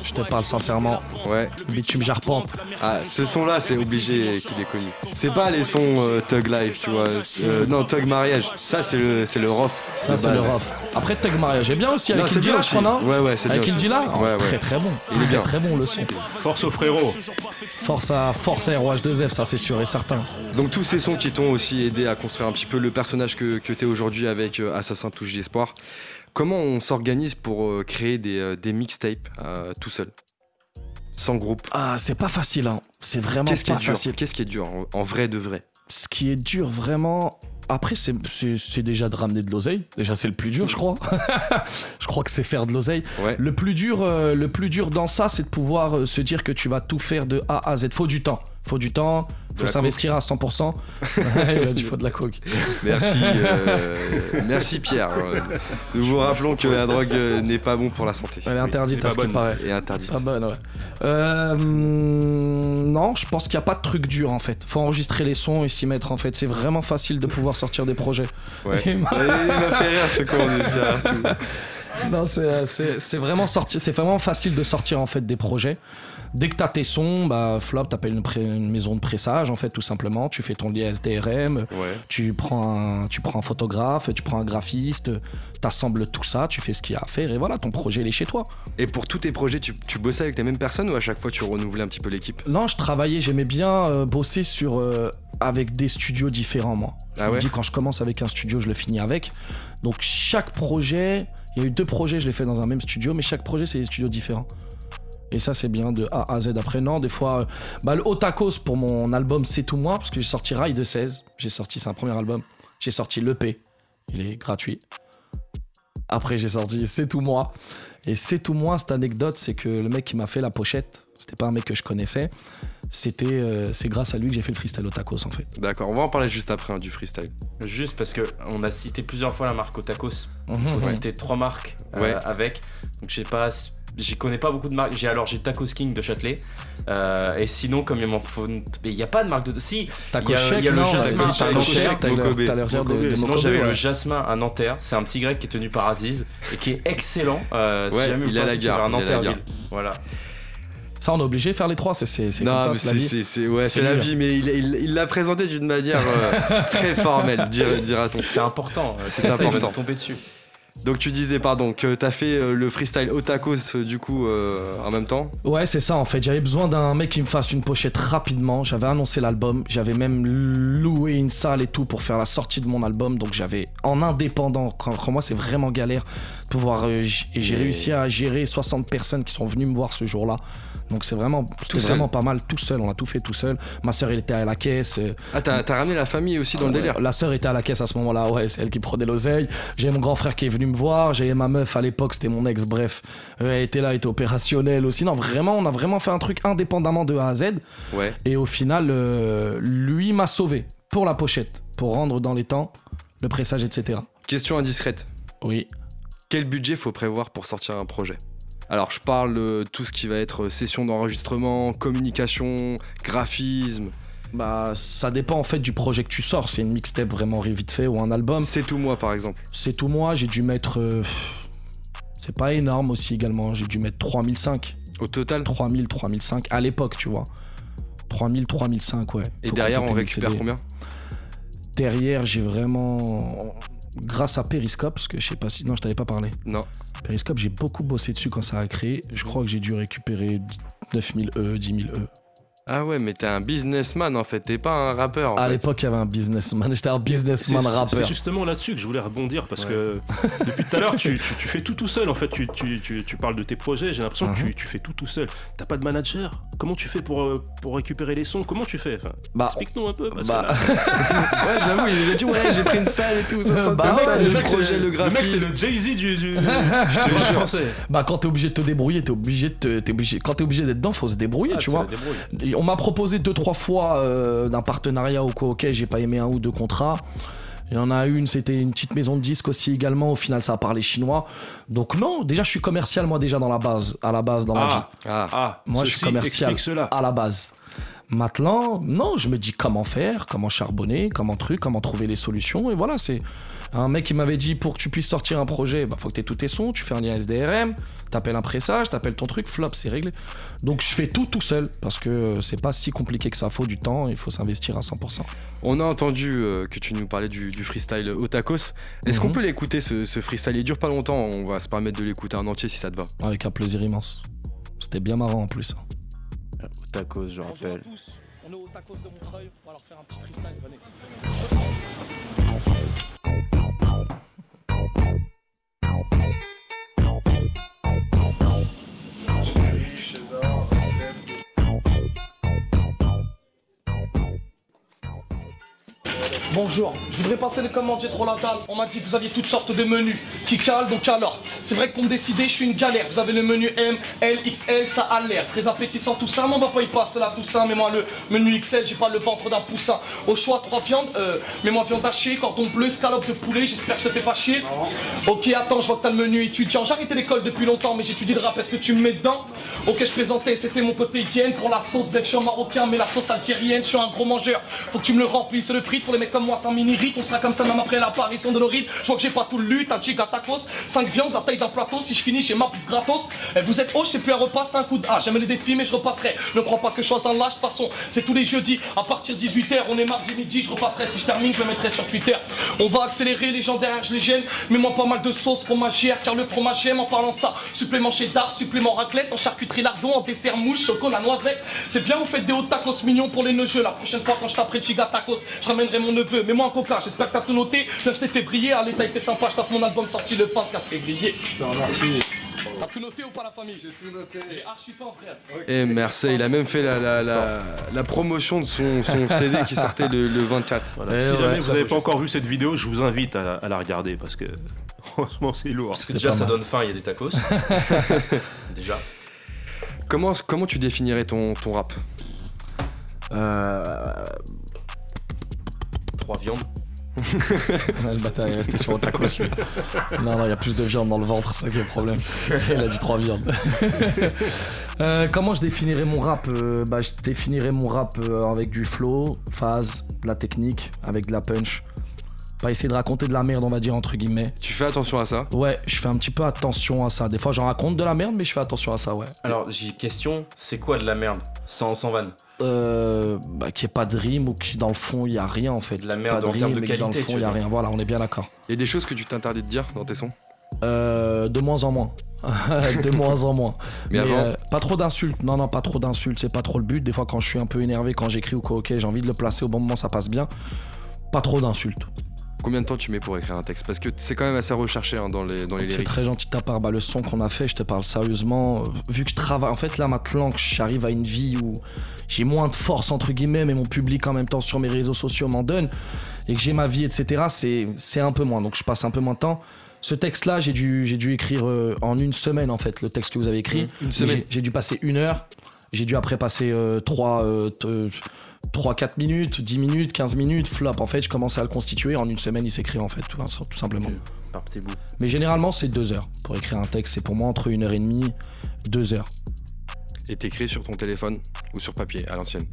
je te parle sincèrement, Ouais. bitume j'arpente. Ah, ce son-là, c'est obligé qu'il est connu. C'est pas les sons euh, Tug Life, tu vois. Euh, non, Tug Mariage. Ça, c'est le, c'est le rough. Ça, c'est le rough. Après, Tug Mariage est bien aussi avec c'est bien Indila, je crois, non Ouais, ouais, c'est bien. Avec. Indila Ouais, ouais. Très très bon. Il est Très bien. très bon le son. Force au frérot. Force à, force à ROH2F, ça c'est sûr et certain. Donc tous ces sons qui t'ont aussi aidé à construire un petit peu le personnage que, que tu es aujourd'hui avec euh, Assassin Touche d'Espoir. Comment on s'organise pour euh, créer des, euh, des mixtapes euh, tout seul? Sans groupe? Ah, c'est pas facile, hein. C'est vraiment Qu'est-ce qui pas est dur? facile. Qu'est-ce qui est dur en, en vrai de vrai? Ce qui est dur vraiment. Après, c'est- c'est c'est déjà de ramener de l'oseille. Déjà, c'est le plus dur, je crois. je crois que c'est faire de l'oseille. Ouais. Le plus dur, euh, le plus dur dans ça, c'est de pouvoir euh, se dire que tu vas tout faire de A à Z. Faut du temps. Faut du temps. Faut s'investir à 100%. Ouais, il a dit faut de la coke. Merci, euh, merci Pierre. Nous vous rappelons que la drogue euh, n'est pas bon pour la santé. Elle est interdite à pas ce qu'il bonne. paraît. Et interdite. Ah bonne, ouais. Euh, non, je pense qu'il n'y a pas de truc dur en fait. Faut enregistrer les sons et s'y mettre en fait. C'est vraiment facile de pouvoir sortir des projets. Ouais. Il m'a fait rire ce tout. Non, c'est- vraiment sorti, c'est vraiment facile de sortir en fait des projets. Dès que t'as tes sons, bah, Flop, t'appelles une, maison de pressage, en fait, tout simplement. Tu fais ton lien SDRM, Ouais. tu prends, un, tu prends un photographe, tu prends un graphiste, t'assembles tout ça, tu fais ce qu'il y a à faire, et voilà, ton projet, il est chez toi. Et pour tous tes projets, tu, tu bossais avec les mêmes personnes ou à chaque fois tu renouvelais un petit peu l'équipe? Non, je travaillais, j'aimais bien euh, bosser sur, euh, avec des studios différents, moi. Je Ah me ouais? dis, quand je commence avec un studio, je le finis avec. Donc, chaque projet, il y a eu deux projets, je les fais dans un même studio, mais chaque projet, c'est des studios différents. Et ça, c'est bien de A à Z. Après, non, des fois, euh, bah, le Otakos pour mon album C'est tout moi, parce que j'ai sorti Rail de 16. J'ai sorti, c'est un premier album. J'ai sorti l'EP. Il est gratuit. Après, j'ai sorti C'est tout moi. Et C'est tout moi, cette anecdote, c'est que le mec qui m'a fait la pochette, c'était pas un mec que je connaissais. C'était, euh, c'est grâce à lui que j'ai fait le freestyle Otakos, en fait. D'accord, on va en parler juste après hein, du freestyle. Juste parce que on a cité plusieurs fois la marque Otakos. Il faut Ouais. citer trois marques euh, Ouais. avec. Donc je sais pas, j'y connais pas beaucoup de marques. J'ai alors j'ai Tacos King de Châtelet. Euh, et sinon comme il m'en faut, mais il y a pas de marque de. Si. Il y a- a le jasmin, Sinon j'avais le Jasmin à Nanterre. C'est un petit grec qui est tenu par Aziz et qui est excellent. Euh, si Ouais, jamais vous il à la gare, gare. Voilà. Ça, on est obligé de faire les trois, c'est c'est- la c'est vie. c'est- c'est- ouais, la vie, mais il l'a présenté d'une manière euh, très formelle, dir- dira-t-on. C'est important. euh, C'est important. tomber dessus. Donc tu disais, pardon, que t'as fait euh, le freestyle Otakos euh, du coup euh, en même temps Ouais, c'est ça en fait. J'avais besoin d'un mec qui me fasse une pochette rapidement. J'avais annoncé l'album. J'avais même loué une salle et tout pour faire la sortie de mon album. Donc j'avais en indépendant. Quand, quand moi, c'est vraiment galère. Pouvoir, et j'ai réussi à gérer 60 personnes qui sont venues me voir ce jour-là. Donc c'est vraiment, vraiment pas mal tout seul. On a tout fait tout seul. Ma soeur, elle était à la caisse. euh, Ah, t'as t'as ramené la famille aussi dans le Ouais, délire La sœur était à la caisse à ce moment-là, ouais, c'est elle qui prenait l'oseille. J'avais mon grand frère qui est venu me voir, j'avais ma meuf à l'époque, c'était mon ex, bref. Euh, elle était là, elle était opérationnelle aussi. Non, vraiment, on a vraiment fait un truc indépendamment de A à Z. Ouais. Et au final, euh, lui m'a sauvé pour la pochette, pour rendre dans les temps le pressage, etc. Question indiscrète. Oui. Quel budget faut prévoir pour sortir un projet? Alors je parle euh, tout ce qui va être session d'enregistrement, communication, graphisme. Bah, ça dépend en fait du projet que tu sors. C'est une mixtape vraiment vite fait ou un album. C'est tout moi par exemple. C'est tout moi, j'ai dû mettre. euh, c'est pas énorme aussi également, j'ai dû mettre 3005. Au total 3000, 3005 à l'époque, tu vois. 3000, 3005, ouais. Et Faut derrière on récupère CD. combien? Derrière, j'ai vraiment. Grâce à Periscope, parce que je sais pas si. Non, je t'avais pas parlé. Non. Periscope, j'ai beaucoup bossé dessus quand ça a créé. Je crois que j'ai dû récupérer 9000 E, 10 000 E. Ah ouais mais t'es un businessman en fait, t'es pas un rappeur. en À l'époque, il y avait un businessman. J'étais un businessman c'est- rappeur. C'est justement là-dessus que je voulais rebondir parce que depuis tout à l'heure, tu, tu- tu fais tout tout seul. En fait, tu, tu- tu- tu parles de tes projets. J'ai l'impression que tu, tu fais tout tout seul. T'as pas de manager? Comment tu fais pour, euh, pour récupérer les sons? Comment tu fais? Enfin, Bah, Explique-nous un peu. Parce bah, que là, Ouais j'avoue, il a dit ouais j'ai pris une salle et tout. Ça Bah ouais, le mec, projet, c'est- le le mec, c'est graphisme. le Jay-Z du, du, du, du rap français. bah, quand t'es obligé de te débrouiller, t'es obligé de te- t'es obligé, quand t'es obligé d'être dedans, faut se débrouiller, Ah, tu vois. On m'a proposé deux trois fois euh, d'un partenariat ou quoi, ok, j'ai pas aimé un ou deux contrats. Il y en a une, c'était une petite maison de disques aussi également. Au final, ça a parlé chinois. Donc non, déjà, je suis commercial moi déjà dans la base, à la base dans la vie, Ah, Ah, ah, Moi, je suis commercial. explique cela. à la base. Maintenant, non, je me dis comment faire, comment charbonner, comment truc, comment trouver les solutions. Et voilà, c'est un mec qui m'avait dit pour que tu puisses sortir un projet, bah faut que tu aies tous tes sons, tu fais un lien SDRM, t'appelles un pressage, t'appelles ton truc, flop, c'est réglé. Donc je fais tout tout seul parce que c'est pas si compliqué que ça. Faut du temps, il faut s'investir à 100%. on a entendu euh, que tu nous parlais du, du freestyle Otakos. Est-ce qu'on Mhm. peut l'écouter ce, ce freestyle? Il dure pas longtemps, on va se permettre de l'écouter en entier si ça te va. Avec un plaisir immense. C'était bien marrant en plus. Tacos, je rappelle. tous, on est au tacos de Montreuil, on va leur faire un petit freestyle, venez. Bonjour, je voudrais passer les commandes, j'ai trop la dalle. On m'a dit que vous aviez toutes sortes de menus qui calent, donc alors, c'est vrai que pour me décider, je suis une galère. Vous avez le menu M, L, XL, ça a l'air très appétissant tout ça, mais on va pas y passer là tout ça. Mets-moi le menu XL, j'ai pas le ventre d'un poussin. Au choix, trois viandes, euh, mets-moi viande hachée, cordon bleu, scalope de poulet, j'espère que je te fais pas chier. Ok, attends, je vois que t'as le menu étudiant. J'ai arrêté l'école depuis longtemps, mais j'étudie le rap, est-ce que tu me mets dedans? Ok, je plaisantais, c'était mon côté hygiène pour la sauce bec, je suis marocain, mais la sauce algérienne, je suis un gros mangeur. Faut que tu me le remplisses, le frites pour les mecs comme comme moi, ça m'irrite. On sera comme ça même après l'apparition de nos. Je vois que j'ai pas tout le lutte, un giga tacos. 5 viandes, la taille d'un plateau. Si je finis, j'ai ma bouffe gratos. Et vous êtes haut, c'est plus un repas, c'est un coup de Ah, j'aime les défis, mais je repasserai. Ne crois pas que je sois un lâche, de toute façon, c'est tous les jeudis. À partir de 18h, on est mardi midi, je repasserai. Si je termine, je le mettrai sur Twitter. On va accélérer, les gens derrière, je les gêne. Mets-moi pas mal de sauce fromagère, car le fromage j'aime en parlant de ça. Supplément cheddar, supplément raclette, en charcuterie lardon, en dessert mouche, chocolat noisette. C'est bien, vous faites des hauts tacos mignons pour les neugeux. La prochaine fois, quand je taperai le chiga tacos, je ramènerai mon neveu. Mets-moi un coca, j'espère que t'as tout noté. Je t'ai février, à l'état était sympa, je tape mon album sorti le 24 février. T'as tout noté ou pas la famille? J'ai tout noté. J'ai archi faim, frère. Et merci, il a même fait la, la, la, la promotion de son, son CD qui sortait le, le 24. Voilà. Eh si ouais, jamais vous n'avez pas encore vu cette vidéo, je vous invite à, à la regarder parce que franchement c'est lourd. Parce que déjà, ça donne faim, il y a des tacos. déjà. Comment, comment tu définirais ton, ton rap? Euh, Trois viandes. le bâtard est resté sur le tacos lui. Non, non, il y a plus de viande dans le ventre, c'est ça qui est le problème. Il a dit trois viandes. Euh, comment je définirais mon rap Euh, Bah, je définirais mon rap euh, avec du flow, phase, de la technique, avec de la punch. Pas essayer de raconter de la merde, on va dire, entre guillemets. Tu fais attention à ça Ouais, je fais un petit peu attention à ça. Des fois, j'en raconte de la merde, mais je fais attention à ça, ouais. Alors, j'ai une question c'est quoi de la merde Sans, sans vanne. Euh, bah, qu'il n'y ait pas de rime ou qui dans le fond il y a rien en fait. De la merde Pas en termes de rime et que dans le qualité, fond il y a rien. Voilà, on est bien d'accord. Il y a des choses que tu t'interdis de dire dans tes sons Euh, de moins en moins. de moins en moins. Mais avant euh, pas trop d'insultes. Non, non, pas trop d'insultes. C'est pas trop le but. Des fois, quand je suis un peu énervé, quand j'écris ou quoi, ok, j'ai envie de le placer au bon moment, ça passe bien. Pas trop d'insultes. Combien de temps tu mets pour écrire un texte? Parce que c'est quand même assez recherché hein, dans les, dans les C'est très gentil de ta part. Bah, le son qu'on a fait, je te parle sérieusement. euh, vu que je travaille, en fait, là maintenant que j'arrive à une vie où j'ai moins de force, entre guillemets, mais mon public en même temps sur mes réseaux sociaux m'en donne, et que j'ai ma vie, etc., c'est, c'est un peu moins. Donc je passe un peu moins de temps. Ce texte-là, j'ai dû, j'ai dû écrire euh, en une semaine, en fait, le texte que vous avez écrit. Une Mais semaine. J'ai, dû passer une heure. J'ai dû après passer 3, 4 minutes, 10 minutes, 15 minutes, flop. En fait, je commençais à le constituer. En une semaine, il s'écrit, en fait, tout, tout simplement. Par petits bouts. Mais généralement, c'est deux heures pour écrire un texte. C'est pour moi entre une heure et demie, deux heures. Et t'écris sur ton téléphone ou sur papier à l'ancienne?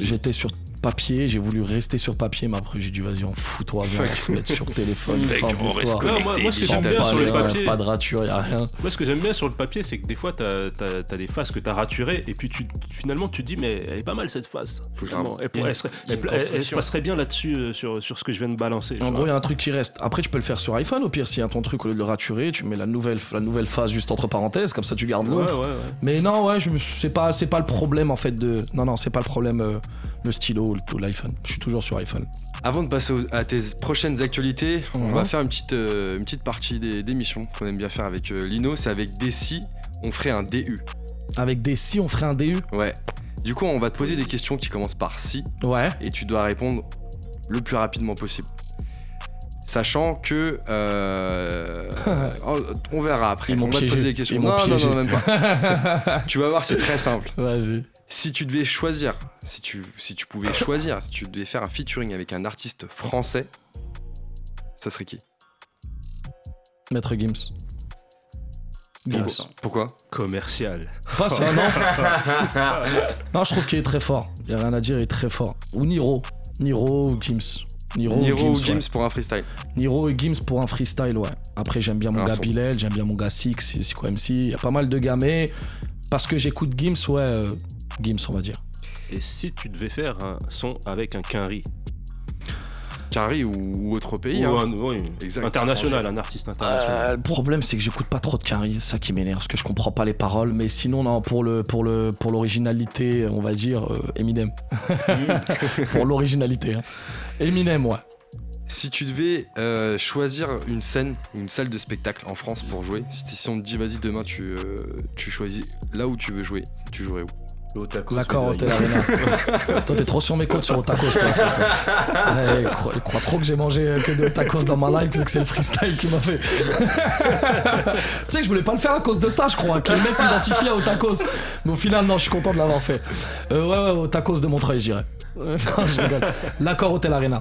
J'étais sur papier, j'ai voulu rester sur papier, mais après j'ai dit vas-y, on fout toi, on va se mettre sur téléphone. Fuck, fin on d'histoire. reste Non, moi, moi, ce que j'aime bien pas sur le de- papier, Pas de rature, y a rien. moi ce que j'aime bien sur le papier, c'est que des fois t'as as, des phases que t'as raturées et puis tu, finalement tu te dis mais elle est pas mal cette phase. Finalement. Elle, serait- se passerait bien là-dessus euh, sur, sur ce que je viens de balancer. En gros, il y a un truc qui reste. Après, tu peux le faire sur iPhone au pire, s'il y a ton truc, au lieu de le raturer, tu mets la nouvelle, la nouvelle phase juste entre parenthèses, comme ça tu gardes l'autre. ouais, ouais. Mais non, ouais, je me- c'est pas, c'est pas le problème en fait de. Non, non, c'est pas le problème euh, le stylo ou l'iPhone. Je suis toujours sur iPhone. Avant de passer à tes prochaines actualités, on Mhm. va faire une petite, euh, une petite partie des- d'émissions qu'on aime bien faire avec euh, Lino. C'est avec Desi. On ferait un DU. Avec des si, on ferait un DU Ouais. Du coup, on va te poser des questions qui commencent par si Ouais. et tu dois répondre le plus rapidement possible. Sachant que. euh, on verra après. Ils on va te piégé. poser des questions. Ils non, non, non, même pas. tu vas voir, c'est très simple. Vas-y. Si tu devais choisir, si tu, si tu pouvais choisir, si tu devais faire un featuring avec un artiste français, ça serait qui? Maître Gims. Gims. Pourquoi? Commercial. Pas ça, non Non, je trouve qu'il est très fort. Il y a rien à dire, il est très fort. Ou Niro. Niro ou Gims. Niro, Niro ou ou Gims. Ouais. pour un freestyle Niro et Gims pour un freestyle, ouais. Après, j'aime bien mon Un gars son. Bilal, j'aime bien mon gars Six, c'est c'est quoi MC. Il y a pas mal de gars, mais parce que j'écoute Gims, ouais, euh, Gims, on va dire. Et si tu devais faire un son avec un Quinry Carrie ou, ou autre pays ou hein. un, oui, Exact. international, un artiste international. Euh, le problème, c'est que j'écoute pas trop de Carrie, c'est ça qui m'énerve, parce que je comprends pas les paroles. Mais sinon, non, pour le pour le pour l'originalité, on va dire euh, Eminem. pour l'originalité, hein. Eminem, ouais. Si tu devais euh, choisir une scène, une salle de spectacle en France pour jouer, si, si on te dit vas-y demain tu, euh, tu choisis là où tu veux jouer, tu jouerais où? Le Otakos, de- Hotel Arena. toi, t'es trop sur mes côtes sur Otakos. Toi. Ouais, il, croit, il croit trop que j'ai mangé que de tacos dans ma life, que c'est le freestyle qui m'a fait. tu sais que je voulais pas le faire à cause de ça, je crois. Que le mec m'identifie à Otakos. Mais au final, non, je suis content de l'avoir fait. Euh, ouais, ouais, Otakos de Montreuil, je dirais. Euh, non, je rigole. L'accord Hotel Arena.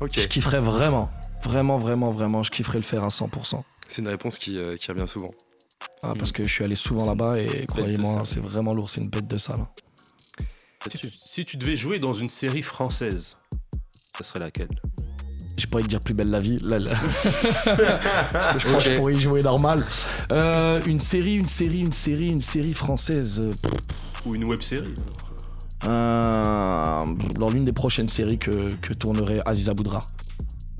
Ok, Je kifferais vraiment. Vraiment, vraiment, vraiment. Je kifferais le faire à 100%. c'est une réponse qui, euh, qui revient souvent. Ah, parce que je suis allé souvent là-bas et croyez-moi, c'est vraiment lourd. C'est une bête de salle. hein. Si tu, si tu devais jouer dans une série française, Ça serait laquelle? J'ai pas envie de dire plus belle la vie. Là, là. Parce que je crois que je pourrais y jouer normal. Euh, une série, une série, une série, une série française. euh, Ou une web série euh, dans l'une des prochaines séries que, que tournerait Aziza Boudra.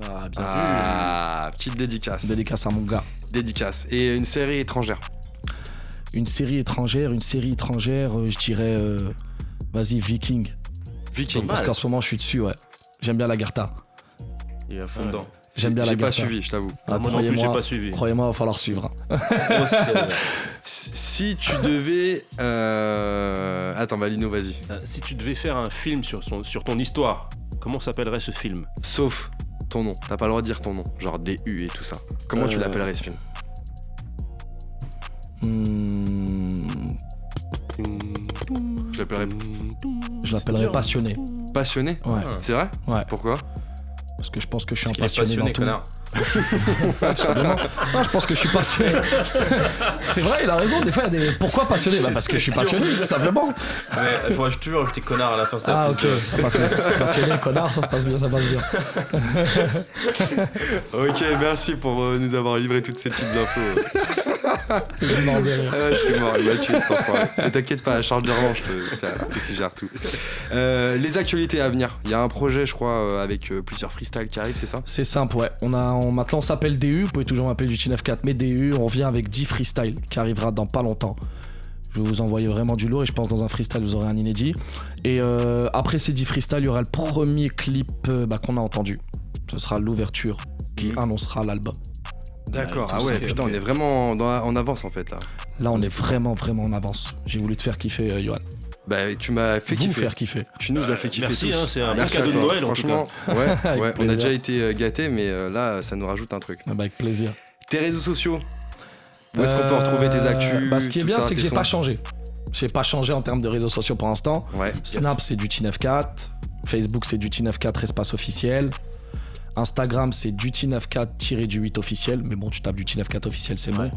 Ah, bien Ah, petite dédicace. Dédicace à mon gars. Dédicace. Et une série étrangère. Une série étrangère, une série étrangère, euh, je dirais. euh, Vas-y, Viking. Viking. Parce qu'en ce moment, je suis dessus, ouais. J'aime bien la Garta. Il est à fond dedans. J'aime bien la J'ai pas suivi, je t'avoue. Ah, Moi non plus, j'ai pas suivi. croyez-moi, il va falloir suivre. série. Si tu devais. euh, Attends, Valino, vas-y. Euh, Si tu devais faire un film sur, son- sur ton histoire, comment s'appellerait ce film? Sauf ton nom. T'as pas le droit de dire ton nom. Genre DU et tout ça. Comment tu Euh, l'appellerais ce film Hmm, Je l'appellerais je l'appellerais passionné. passionné. Ouais. C'est vrai Ouais. Pourquoi? Parce que je pense que je suis un Parce passionné, passionné, dans tout. connard. Absolument. Non, je pense que je suis passionné. C'est vrai, il a raison. Des fois, il y a des. Pourquoi passionné? Bah Parce que je suis passionné, tout simplement. Mais il faut toujours ajouter connard à la fin. ça Ah, ok, de- ça passe bien. Passionné, connard, ça se passe bien, ça passe bien. Ok, merci pour euh, nous avoir livré toutes ces petites infos. Est mort. Ah, je suis mort, il m'a tué cet t'inquiète pas, Charles de Revanche, je te- je gère tout. Euh, les actualités à venir. Il y a un projet, je crois, euh, avec euh, plusieurs freestyles qui arrivent, c'est ça? C'est simple, ouais. On a, on, maintenant, on s'appelle DU. Vous pouvez toujours m'appeler du 94 mais DU. On revient avec 10 freestyle qui arrivera dans pas longtemps. Je vais vous envoyer vraiment du lourd et je pense dans un freestyle vous aurez un inédit. Et euh, après ces 10 freestyles, il y aura le premier clip bah, qu'on a entendu. Ce sera l'ouverture qui Mhm. annoncera l'album. D'accord, ah ouais, putain, on est vraiment dans- en avance en fait là. Là, on est vraiment, vraiment en avance. J'ai voulu te faire kiffer, euh, Johan. Bah, tu m'as fait Vous kiffer. faire kiffer. Tu nous as fait kiffer. merci, tous. hein, c'est un Merci cadeau à de toi. Noël, en tout Franchement, ouais, Avec ouais, on a plaisir. déjà été euh, gâtés, mais euh, là, ça nous rajoute un truc. Ah bah, avec plaisir. Tes réseaux sociaux Où est-ce qu'on peut retrouver tes actus bah, Ce qui est tout bien, ça, c'est que tes j'ai pas changé. J'ai pas changé en termes de réseaux sociaux pour l'instant. Ouais. Snap, c'est du T94. Facebook, c'est du T94 espace officiel. Instagram, c'est du T94-du8 officiel. Mais bon, tu tapes du T94 officiel, c'est bon.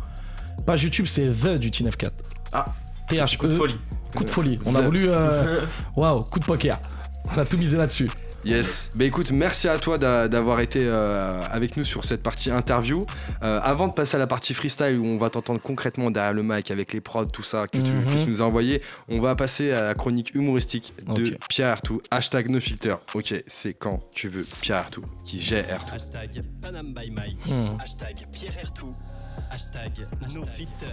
Page YouTube, c'est The du T94. Ah. THE. Coup de folie. Coup de folie. On a voulu. euh, Waouh, coup de poker. On a tout misé là-dessus. Yes. Bah écoute, merci à toi d'a- d'avoir été euh, avec nous sur cette partie interview. Euh, avant de passer à la partie freestyle où on va t'entendre concrètement derrière le mic avec les prods, tout ça que, tu, Mhm. que tu nous as envoyé, on va passer à la chronique humoristique de. Pierre Artout. Hashtag no filter. Ok, c'est quand tu veux Pierre Artout qui gère Artout. Hashtag Panam by Mike. Hmm. Hashtag Pierre Ertou. Hashtag No Filter.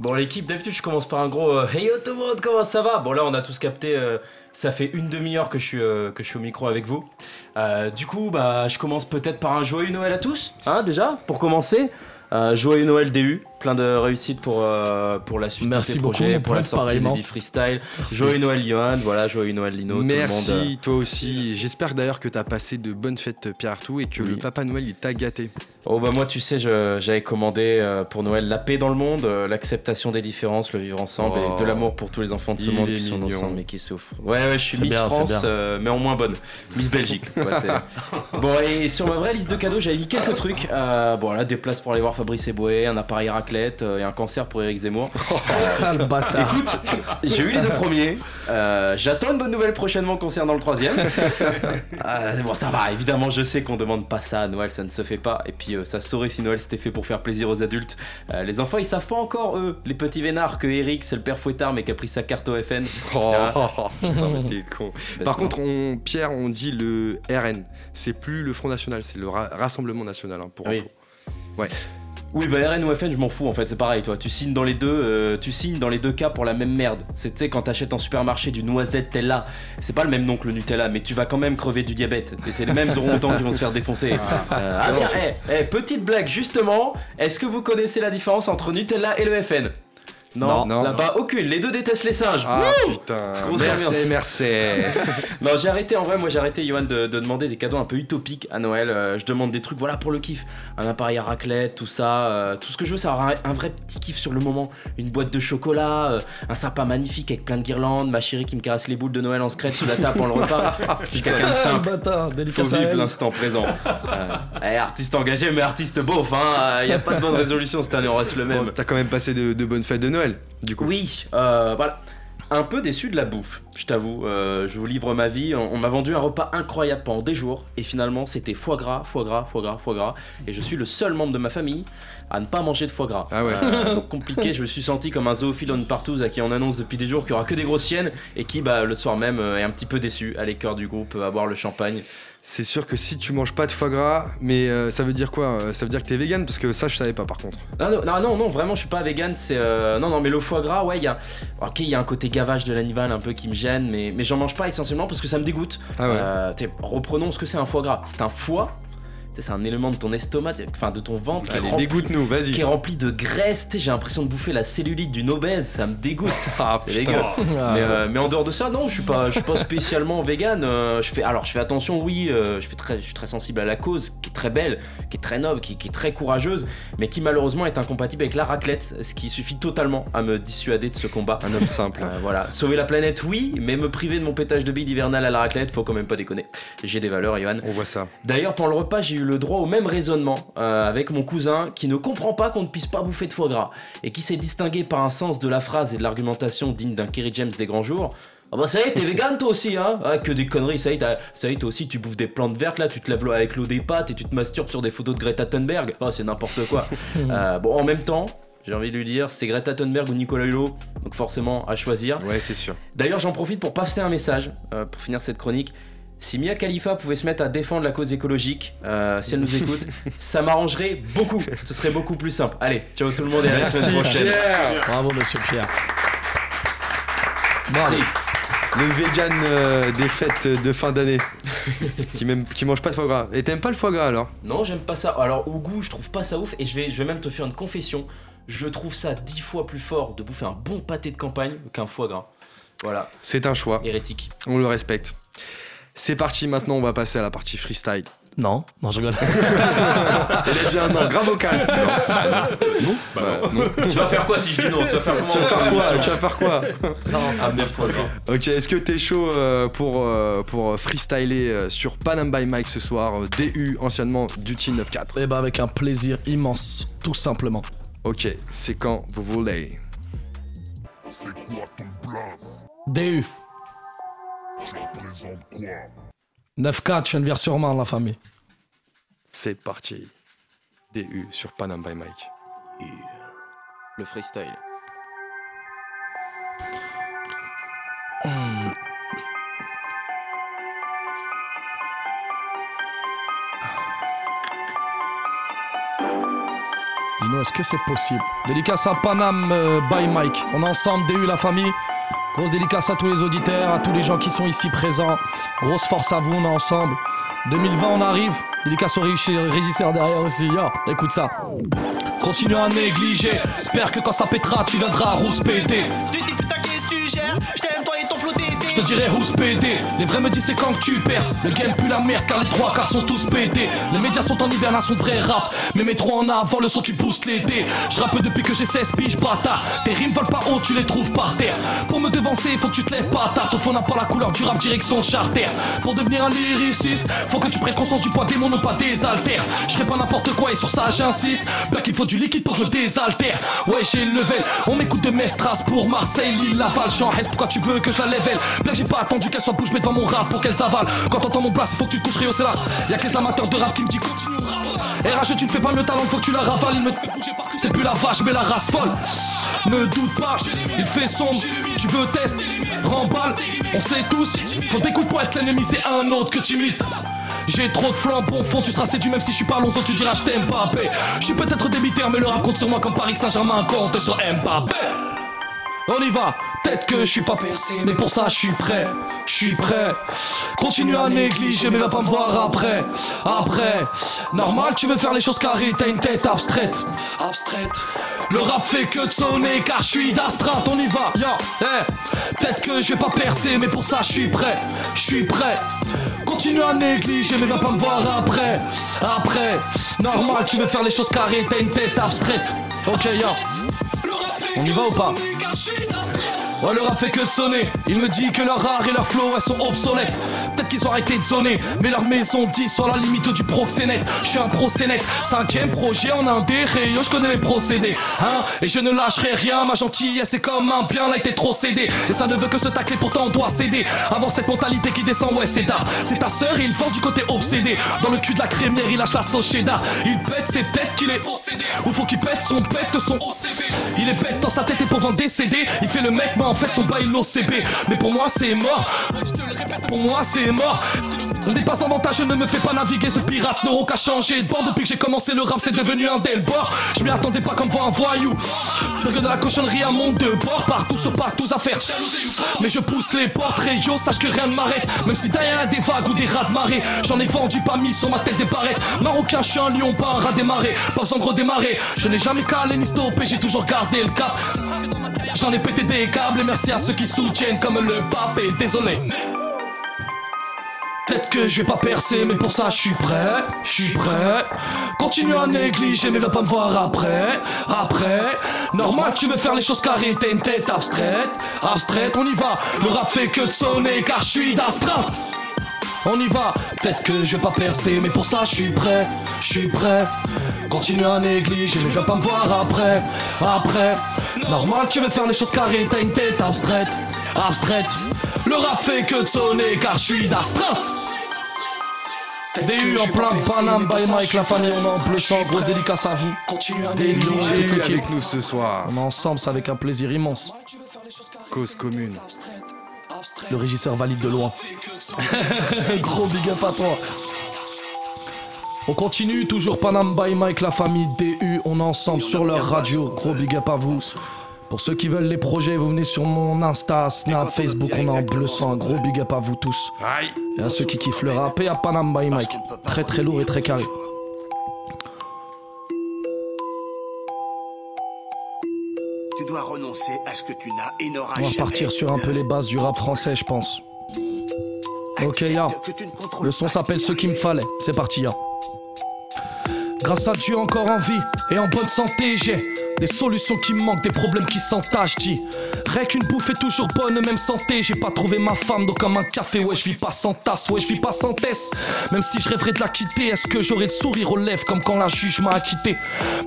Bon, l'équipe, d'habitude, je commence par un gros euh, Hey yo tout le monde, comment ça va? Bon, là, on a tous capté. Ça fait une demi-heure que, je suis, euh, au micro avec vous. Euh, du coup, bah, je commence peut-être par un joyeux Noël à tous, hein, déjà, pour commencer. Euh, joyeux Noël DU, plein de réussite pour, euh, pour la suite Merci de tes beaucoup, projets, mon pour la pote, sortie pareillement. freestyle. Merci. Joyeux Noël Johan, voilà, joyeux Noël Lino, tout le Merci, monde. euh, toi aussi. J'espère d'ailleurs que tu as passé de bonnes fêtes Pierre Artout et que Oui. le Papa Noël il t'a gâté. Oh bah moi tu sais je- j'avais commandé euh, pour Noël la paix dans le monde, euh, l'acceptation des différences, le vivre ensemble Oh. et de l'amour pour tous les enfants de ce Il monde est qui sont mignon. ensemble et qui souffrent. Ouais ouais je suis C'est Miss bien, c'est France bien. euh, mais en moins bonne. Miss Belgique. Ouais, c'est- bon et sur ma vraie liste de cadeaux j'avais mis quelques trucs. Euh, bon là des places pour aller voir Fabrice Eboué, un appareil raclette euh, et un cancer pour Eric Zemmour. Ah, le bâtard. Écoute, j'ai eu les deux premiers. Euh, J'attends une bonne nouvelle prochainement concernant le troisième. Euh, bon, ça va, évidemment, je sais qu'on demande pas ça à Noël, ça ne se fait pas. Et puis, euh, ça saurait si Noël c'était fait pour faire plaisir aux adultes. Euh, les enfants, ils savent pas encore, eux, les petits vénards, que Eric, c'est le père fouettard, mais qui a pris sa carte au FN. Oh, putain, mais t'es con. Bah, Par contre, on, Pierre, on dit le RN. C'est plus le Front National, c'est le Ra- Rassemblement National, hein, pour Oui. info. Oui, bah RN ou FN, je m'en fous en fait, c'est pareil, toi. Tu signes dans les deux, euh, tu signes dans les deux cas pour la même merde. C'est tu sais quand t'achètes en supermarché du noisette Tella, c'est pas le même nom que le Nutella, mais tu vas quand même crever du diabète. Et c'est les mêmes orang-outans qui vont se faire défoncer. Euh, ah tiens, eh, eh, petite blague justement. Est-ce que vous connaissez la différence entre Nutella et le FN Non, Non. là-bas aucune. Les deux détestent l'essence. Ah putain, Grosse ambiance. merci, merci. Non, j'ai arrêté, en vrai, moi j'ai arrêté, Johan, de, de demander des cadeaux un peu utopiques à Noël. Euh, je demande des trucs, voilà, pour le kiff. Un appareil à raclette, tout ça. euh, tout ce que je veux, c'est avoir un, un vrai petit kiff sur le moment. Une boîte de chocolat, euh, un sapin magnifique avec plein de guirlandes, ma chérie qui me caresse les boules de Noël en secret sous la table pendant le repas. Je suis quelqu'un de le simple. bâtard. Faut vivre l'instant présent. Euh, eh, artiste engagé, mais artiste beauf, hein. Y a pas de bonne résolution cette année, on reste le même. Bon, T'as quand même passé de, de bonnes fêtes de Noël, du coup. Oui, euh, voilà. Un peu déçu de la bouffe, je t'avoue. Euh, je vous livre ma vie. On, on m'a vendu un repas incroyable pendant des jours. Et finalement, c'était foie gras, foie gras, foie gras, foie gras. Et je suis le seul membre de ma famille à ne pas manger de foie gras. Ah ouais. Euh, donc compliqué, je me suis senti comme un zoophile on partouze à qui on annonce depuis des jours qu'il y aura que des grosses chiennes et qui bah, le soir même est un petit peu déçu à l'écœur du groupe à boire le champagne. C'est sûr que si tu manges pas de foie gras, mais euh, ça veut dire quoi Euh, Ça veut dire que t'es vegan? Parce que ça, je savais pas par contre. Ah non, non, non, non, vraiment, je suis pas vegan. C'est euh, non, non, mais le foie gras, ouais, il y a, ok, il y a un côté gavage de l'animal un peu qui me gêne, mais, mais j'en mange pas essentiellement parce que ça me dégoûte. Ah ouais. Euh, reprenons ce que c'est un foie gras. C'est un foie. C'est un élément de ton estomac, enfin de ton ventre, qui est Allez, rempli- dégoûte-nous, vas-y. qui est rempli de graisse. J'ai l'impression de bouffer la cellulite d'une obèse, ça me dégoûte. Ah, C'est putain. dégueu. Ah, Mais, euh, mais en dehors de ça, non, je suis pas, je suis pas spécialement vegan. euh, je fais, alors, je fais attention, oui, euh, je fais très, je suis très sensible à la cause, qui est très belle, qui est très noble, qui, qui est très courageuse, mais qui malheureusement est incompatible avec la raclette, ce qui suffit totalement à me dissuader de ce combat. Un homme simple. Euh, voilà, sauver la planète, oui, mais me priver de mon pétage de billes hivernales à la raclette, faut quand même pas déconner. J'ai des valeurs, Johan. On voit ça. D'ailleurs, pendant le repas, j'ai eu le droit au même raisonnement euh, avec mon cousin qui ne comprend pas qu'on ne puisse pas bouffer de foie gras et qui s'est distingué par un sens de la phrase et de l'argumentation digne d'un Kerry James des grands jours. Ah bah ça y est, t'es vegan toi aussi, hein? Ah, que des conneries, ça y est, ça y est, toi aussi, tu bouffes des plantes vertes, là, tu te lèves l'eau avec l'eau des pâtes et tu te masturbes sur des photos de Greta Thunberg. Oh, c'est n'importe quoi. Euh, bon, en même temps, j'ai envie de lui dire, c'est Greta Thunberg ou Nicolas Hulot, donc forcément à choisir. Ouais, c'est sûr. D'ailleurs, j'en profite pour passer un message euh, pour finir cette chronique. Si Mia Khalifa pouvait se mettre à défendre la cause écologique, euh, si elle nous écoute, ça m'arrangerait beaucoup. Ce serait beaucoup plus simple. Allez, ciao tout le monde et à la Merci semaine prochaine. Pierre Bravo, monsieur Pierre. Bravo. Le vegan euh, des fêtes de fin d'année. qui, même, qui mange pas de foie gras. Et t'aimes pas le foie gras alors? Non, j'aime pas ça. Alors au goût, je trouve pas ça ouf et je vais, je vais même te faire une confession. Je trouve ça dix fois plus fort de bouffer un bon pâté de campagne qu'un foie gras. Voilà, C'est un choix. hérétique. On le respecte. C'est parti, maintenant on va passer à la partie freestyle. Non, non, je rigole. Elle a dit un an, grave au calme. Non. Bah Bah, non. tu vas faire quoi si je dis non Tu vas faire comment Tu vas faire dans quoi l'émission Tu vas faire quoi non, ça Ah, bien passé. Ok, est-ce que t'es chaud euh, pour, euh, pour freestyler euh, sur Panam by Mike ce soir euh, DU, anciennement Duty 94 Eh ben, avec un plaisir immense, tout simplement. Ok, c'est quand vous voulez. C'est quoi ton blaze DU, Tu représentes quoi 9-4, je viens de Vir-sur-Marne, la famille. C'est parti. DU sur Panam by Mike. Le freestyle. Dis-nous, est-ce que c'est possible? Dédicace à Panam euh, by Mike. On est ensemble, DU la famille. Grosse dédicace à tous les auditeurs, à tous les gens qui sont ici présents. Grosse force à vous, on est ensemble. 2020, on arrive. Dédicace au régisseur derrière aussi. Yo, écoute ça. Continue à négliger. J'espère que quand ça pétera, tu viendras rouspéter. Je te dirais who's pété Les vrais me disent c'est quand que tu perces. Le game pue la merde car les trois quarts sont tous pétés Les médias sont en hibernation de vrai rap. Mais mes trois en avant le son qui pousse l'été Je rappe depuis que j'ai 16 piges bâtard. Tes rimes volent pas haut tu les trouves par terre. Pour me devancer faut que tu te lèves pas tard. Ton fond n'a pas la couleur du rap direction charter. Pour devenir un lyriciste Faut que tu prennes conscience du poids des mots non pas des Je ferai pas n'importe quoi et sur ça j'insiste. Bien qu'il faut du liquide pour que je désaltère. Ouais j'ai le level. On m'écoute de Mestras pour Marseille Lille Laval Jean pourquoi tu veux que je la level? Bien que j'ai pas attendu qu'elle soit bouche bée devant mon rap pour qu'elle avalent Quand t'entends mon blast il faut que tu te couches Rio c'est là. Y'a que les amateurs de rap qui me disent continue RH tu ne fais pas le talent faut que tu la ravales. Il me c'est plus la vache mais la race folle. Ne doute pas il fait sombre. Tu veux test Remballe. On sait tous Faut des coups pour être l'ennemi c'est un autre que tu imites. J'ai trop de au fond, tu seras séduit même si je suis pas Alonso, tu diras je t'aime Mbappé. Je suis peut-être débiteur, mais le rap compte sur moi comme Paris Saint-Germain compte sur Mbappé. On y va, peut-être que je suis pas percé, mais pour ça je suis prêt, je suis prêt. Continue à négliger, mais va pas me voir après. Après, normal, tu veux faire les choses carrées, t'as une tête abstraite. Abstraite. Le rap fait que de sonner car je suis d'astreinte, on y va, yo, eh. Peut-être que je vais pas percer, mais pour ça je suis prêt, je suis prêt. Continue à négliger, mais va pas me voir après. Après, normal, tu veux faire les choses carrées, t'as une tête abstraite. Ok, yo. On y va ou pas? Ouais, le rap fait que de sonner. Il me dit que leur art et leur flow, elles sont obsolètes. Peut-être qu'ils ont arrêté de zoner, mais leur maison dit sur la limite du proxénète. Je suis un procénète, cinquième projet en un yo, je connais les procédés. Hein, et je ne lâcherai rien, ma gentillesse, c'est comme un bien, là, été trop cédé. Et ça ne veut que se tacler, pourtant on doit céder. Avant cette mentalité qui descend, ouais, c'est tard. C'est ta sœur il force du côté obsédé. Dans le cul de la crémière, il lâche la sauce cheddar. Il pète, c'est peut-être qu'il est possédé. Ou faut qu'il pète son pète, son OCB. Il est bête dans sa tête et pour vendre décédé. Il fait le mec, mais en fait son bail l'OCB. Mais pour moi, c'est mort. Je pour moi, c'est mort. Ce n'est pas avantage, je ne me fais pas naviguer. Ce pirate n'aura qu'à changer de bord. Depuis que j'ai commencé le rap, c'est devenu un delbord. Je m'y attendais pas comme voir un voyou. de la cochonnerie à mon de bord. Partout sur partout à faire. Mais je pousse les portraits, yo, sache que rien ne m'arrête. Même si derrière des vagues ou des rats de marée, j'en ai vendu pas mis sur ma tête des barrettes. Marocain, je suis un lion, pas un rat démarré. Pas besoin de redémarrer. Je n'ai jamais calé ni stoppé, j'ai toujours gardé le cap. J'en ai pété des câbles et merci à ceux qui soutiennent comme le pape. Et désolé. Peut-être que je vais pas percer, mais pour ça je suis prêt, je suis prêt. Continue à négliger, mais va pas me voir après, après. Normal, tu veux faire les choses carrées, t'as une tête abstraite, abstraite, on y va. Le rap fait que de sonner, car je suis d'astreinte. On y va, peut-être que je vais pas percer, mais pour ça je suis prêt, je suis prêt. Continue à négliger, mais viens pas me voir après, après. Normal, tu veux faire les choses carrées, t'as une tête abstraite, abstraite. Le rap fait que de sonner, car je suis d'astreinte. DU en plein Panam by Mike, la famille, on est en bleu sang, grosse dédicace à vous. Continue à négliger avec nous ce soir. On est ensemble, c'est avec un plaisir immense. Cause commune. Le régisseur valide de loin. Gros big up à toi. On continue, toujours Panam by Mike, la famille DU, on est ensemble sur leur radio. Gros big up à vous. Pour ceux qui veulent les projets, vous venez sur mon Insta, Snap, Facebook, on est en bleu sang. Un gros big up à vous tous. Et à ceux qui kiffent le rap et à Panam by Mike. Très très lourd et très carré. Tu dois renoncer à ce que tu n'as et n'auras On va partir sur un peu les bases du rap français, je pense. Ok, ya. Le son s'appelle Ce qu'il me fallait. C'est parti, ya. Grâce à Dieu, encore en vie et en bonne santé, j'ai des solutions qui me manquent, des problèmes qui s'entachent, dis. Rien qu'une bouffe est toujours bonne, même santé. J'ai pas trouvé ma femme, donc comme un café, ouais, je vis pas sans tasse, ouais, je vis pas sans test. Même si je rêverais de la quitter, est-ce que j'aurais le sourire aux lèvres comme quand la juge m'a acquitté?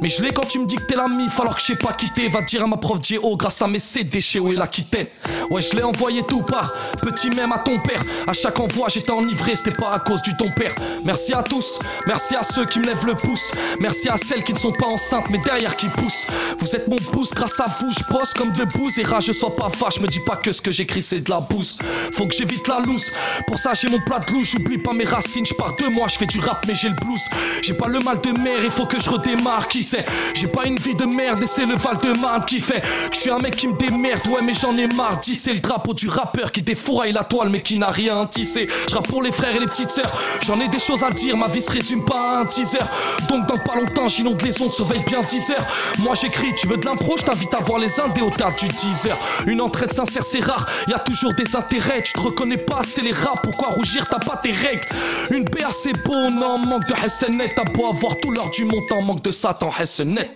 Mais je l'ai quand tu me dis que t'es la mif alors que j'ai pas quitté. Va dire à ma prof J.O. grâce à mes CD chez où il a quitté. Ouais, je l'ai envoyé tout part, petit même à ton père. À chaque envoi, j'étais enivré, c'était pas à cause du ton père. Merci à tous, merci à ceux qui me lèvent le pouce. Merci à celles qui ne sont pas enceintes, mais derrière qui poussent. Vous êtes mon pouce, grâce à vous, je bosse comme de bouse et rage, je sois pas vache, me dis pas que ce que j'écris c'est de la bouse. Faut que j'évite la loose, pour ça j'ai mon plat de louche, j'oublie pas mes racines, je pars de moi, je fais du rap mais j'ai le blues. J'ai pas le mal de mer, il faut que je redémarre, qui sait J'ai pas une vie de merde et c'est le Val de Marne qui fait que je suis un mec qui me démerde, ouais mais j'en ai marre, dis c'est le drapeau du rappeur qui défouraille la toile mais qui n'a rien tissé. Je rappe pour les frères et les petites sœurs, j'en ai des choses à dire, ma vie se résume pas à un teaser. Donc dans pas longtemps j'inonde les ondes, surveille bien 10 heures. Moi j'écris, tu veux de l'impro, je t'invite à voir les indés du teaser. Une entraide sincère, c'est rare, y a toujours des intérêts. Tu te reconnais pas, c'est les rats, pourquoi rougir, t'as pas tes règles. Une BA, c'est beau, non, manque de Hessenet. T'as beau avoir tout l'heure du montant, manque de Satan, Hessenet.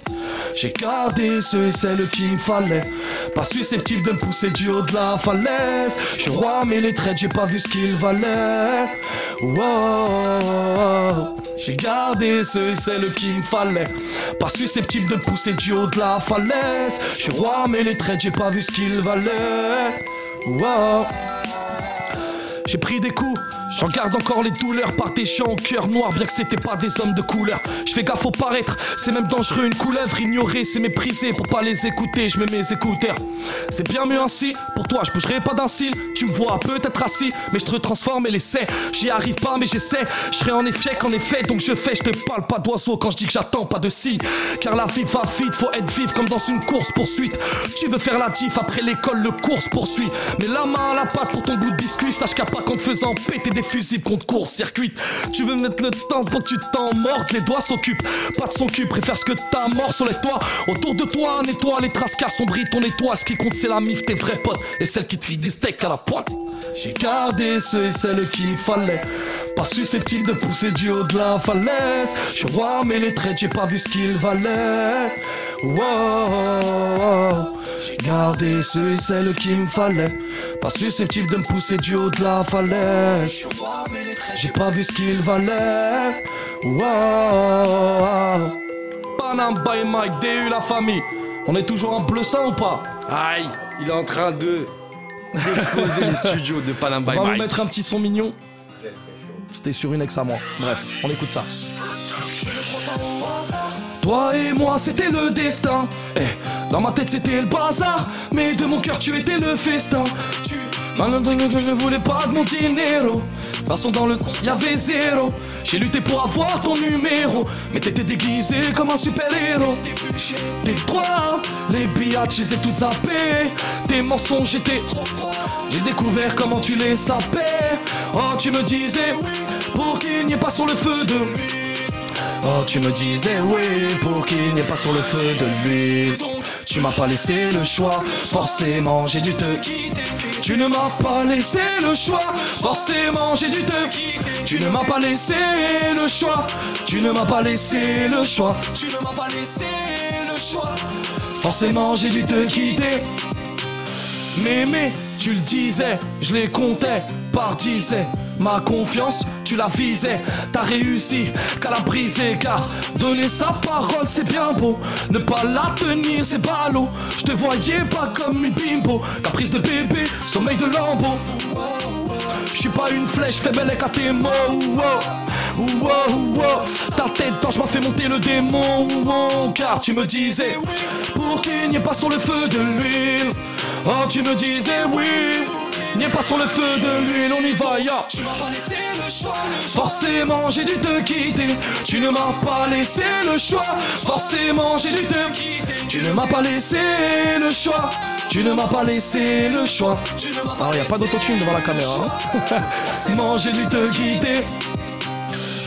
J'ai gardé ceux et celles qu'il me fallait. Pas susceptible de me pousser du haut de la falaise. Je roi, mais les traits, j'ai pas vu ce qu'ils valaient. Wow. J'ai gardé ceux et celles qu'il me fallait. Pas susceptible de me pousser du haut de la falaise. Je roi, mais les traits, j'ai pas vu ce qu'ils valaient. Wow. J'ai pris des coups, j'en garde encore les douleurs par des gens au cœur noir, bien que c'était pas des hommes de couleur. Je fais gaffe au paraître, c'est même dangereux une couleuvre ignorée, c'est mépriser pour pas les écouter, je mets mes écouteurs. C'est bien mieux ainsi, pour toi je bougerai pas d'un cil, tu me vois peut-être assis, mais je te transforme et l'essaie. J'y arrive pas mais j'essaie, je serai en effet qu'en effet, donc je fais, je te parle pas d'oiseau quand je dis que j'attends pas de signe. Car la vie va vite, faut être vive comme dans une course poursuite. Tu veux faire la diff après l'école, le course poursuit. Mais la main à la patte pour ton bout de biscuit, sache qu'à pas qu'en te faisant péter des fusibles contre court-circuit. Tu veux mettre le temps pour tu t'en mordes, les doigts s'occupent. Pas de son cul, préfère ce que t'as mort sur les toits. Autour de toi, nettoie les traces qui assombrit ton étoile. Ce qui compte, c'est la mif, tes vrais potes et celle qui trient des steaks à la poêle. J'ai gardé ceux et celles qu'il fallait. Pas susceptible de pousser du haut de la falaise. Je roi, mais les traits, j'ai pas vu ce qu'ils valaient. Wow. Garder ceux et celles qu'il me fallait. Pas susceptible de me pousser du haut de la falaise. J'ai pas vu ce qu'il valait. Wow. Panam by Mike, DU la famille. On est toujours en bleu sang ou pas? Aïe, il est en train de d'exploser les studios de Panam On va vous mettre un petit son mignon. C'était sur une ex à moi. Bref, on écoute ça. Toi et moi, c'était le destin. Eh, dans ma tête, c'était le bazar. Mais de mon cœur, tu étais le festin. Tu... Je ne voulais pas de mon dinero. Façon, dans le compte, y'avait zéro. J'ai lutté pour avoir ton numéro. Mais t'étais déguisé comme un super-héros. Tes trois, les billets, je les ai toutes zappées. Tes mensonges, j'étais. J'ai découvert comment tu les sapais. Oh, tu me disais, pour qu'il n'y ait pas sur le feu de Oh, tu me disais oui pour qu'il n'y ait pas sur le feu de l'huile. Tu m'as pas laissé le choix, forcément j'ai dû te quitter. Tu ne m'as pas laissé le choix, forcément j'ai dû te quitter. Tu ne m'as pas laissé le choix, tu ne m'as pas laissé le choix. Tu ne m'as pas laissé le choix, forcément j'ai dû te quitter. Mémé, tu le disais, je les comptais par dizaines. Ma confiance, tu la visais, t'as réussi qu'à la briser car donner sa parole c'est bien beau, ne pas la tenir c'est ballot. Je te voyais pas comme une bimbo, caprice de bébé, sommeil de lambeau. Je suis pas une flèche, fais belle à tes mots. Wow, wow, wow. Ta tête quand je m'en fais monter le démon. Car tu me disais, pour qu'il n'y ait pas sur le feu de l'huile. Oh, tu me disais oui. N'y pas sur le feu de l'huile, on y va, ya. Tu m'as pas laissé le choix. Forcément, j'ai dû te quitter. Tu ne m'as pas laissé le choix. Forcément, j'ai dû te quitter. Tu ne m'as pas laissé le choix. Tu ne m'as pas laissé le choix. Alors, y a pas d'autotune devant la caméra. Hein Forcément, j'ai dû te quitter.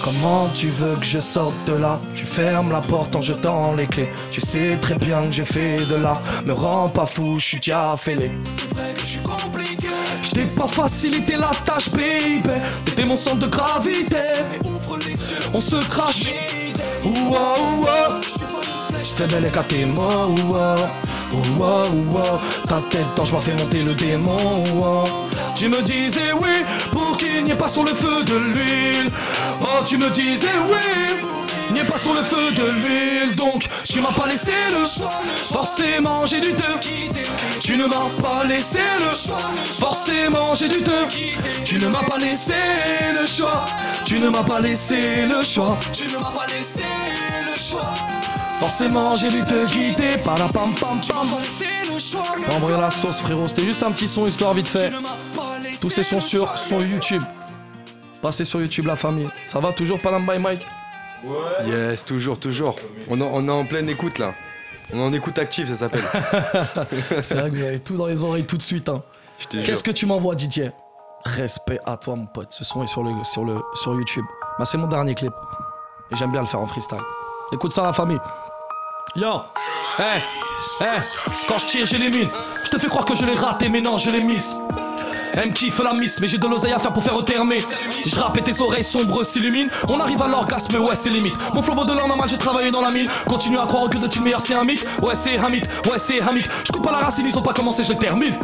Comment tu veux que je sorte de là? Tu fermes la porte en jetant les clés. Tu sais très bien que j'ai fait de l'art. Me rends pas fou, je suis déjà fêlé. C'est vrai que je suis compliqué. Je t'ai pas facilité la tâche, baby. T'étais mon centre de gravité. On se crache. Ouah, ouah. Fais belle et tes mots. Ouah, ouah, ouah. Ta tête, quand je m'en fais monter le démon. ouah. Tu me disais oui pour qu'il n'y ait pas sur le feu de l'huile. Oh, tu me disais oui. N'y pas sur le feu de l'huile, donc tu m'as pas laissé le choix. Forcément, j'ai dû te quitter. Tu ne m'as pas laissé le choix. Forcément, j'ai dû te quitter. Tu ne m'as pas laissé le choix. Tu ne m'as pas laissé le choix. Tu ne m'as pas laissé le choix. Forcément, j'ai dû te quitter. Para pam pam pam. Pas envoyer la sauce, frérot. C'était juste un petit son, histoire vite fait. Tous ces sons sur son YouTube. Passez sur YouTube, la famille. Ça va toujours, Panam by Mike? Yes, toujours, toujours. On, en- on est en pleine écoute là. On est en écoute active, ça s'appelle. C'est vrai que vous avez tout dans les oreilles tout de suite. Hein. Qu'est-ce que tu m'envoies, Didier? Respect à toi, mon pote. Ce son est sur, le, sur, le, sur YouTube. Bah, c'est mon dernier clip. Et j'aime bien le faire en freestyle. Écoute ça, la famille. Yo Eh Eh Quand je tire, j'ai les mines. Je te fais croire que je les raté, mais non, je les miss. Elle me kiffe la miss, mais j'ai de l'oseille à faire pour faire retermer. Je rappe et tes oreilles sombres s'illuminent. On arrive à l'orgasme, ouais, c'est limite. Mon flow de l'or normal, j'ai travaillé dans la mine. Continue à croire que de le meilleur, c'est un mythe. Ouais, c'est un ouais, c'est un mythe. Je coupe à la racine, ils ont pas commencé, je termine.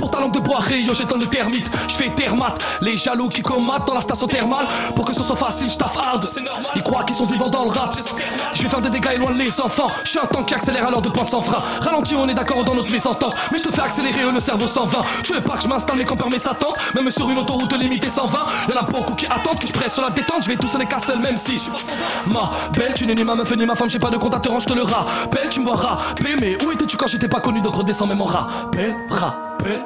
Pour ta langue de bois, yo, j'étonne le termite. Je fais thermate, les jaloux qui combattent dans la station thermale. Pour que ce soit facile, je hard. Ils croient qu'ils sont vivants dans le rap. Je vais faire des dégâts et loin les enfants. Je suis un tank qui accélère l'heure de pointe sans frein. Ralenti, on est d'accord dans notre mésentente. Mais je te fais accélérer le cerveau 120. Tu veux pas que je m'installe, mais quand permet sa tente? Même sur une autoroute limitée 120. Y'en a beaucoup qui attendent que je presse sur la détente. Je vais tous les cas seul, même si. Ma belle, tu n'es ni ma meuf ni ma femme. J'ai pas de compte à te rendre, je te le rappelle. Tu me vois rapper, mais où étais-tu quand j'étais pas connu? Donc redescends même en rappel, rappel.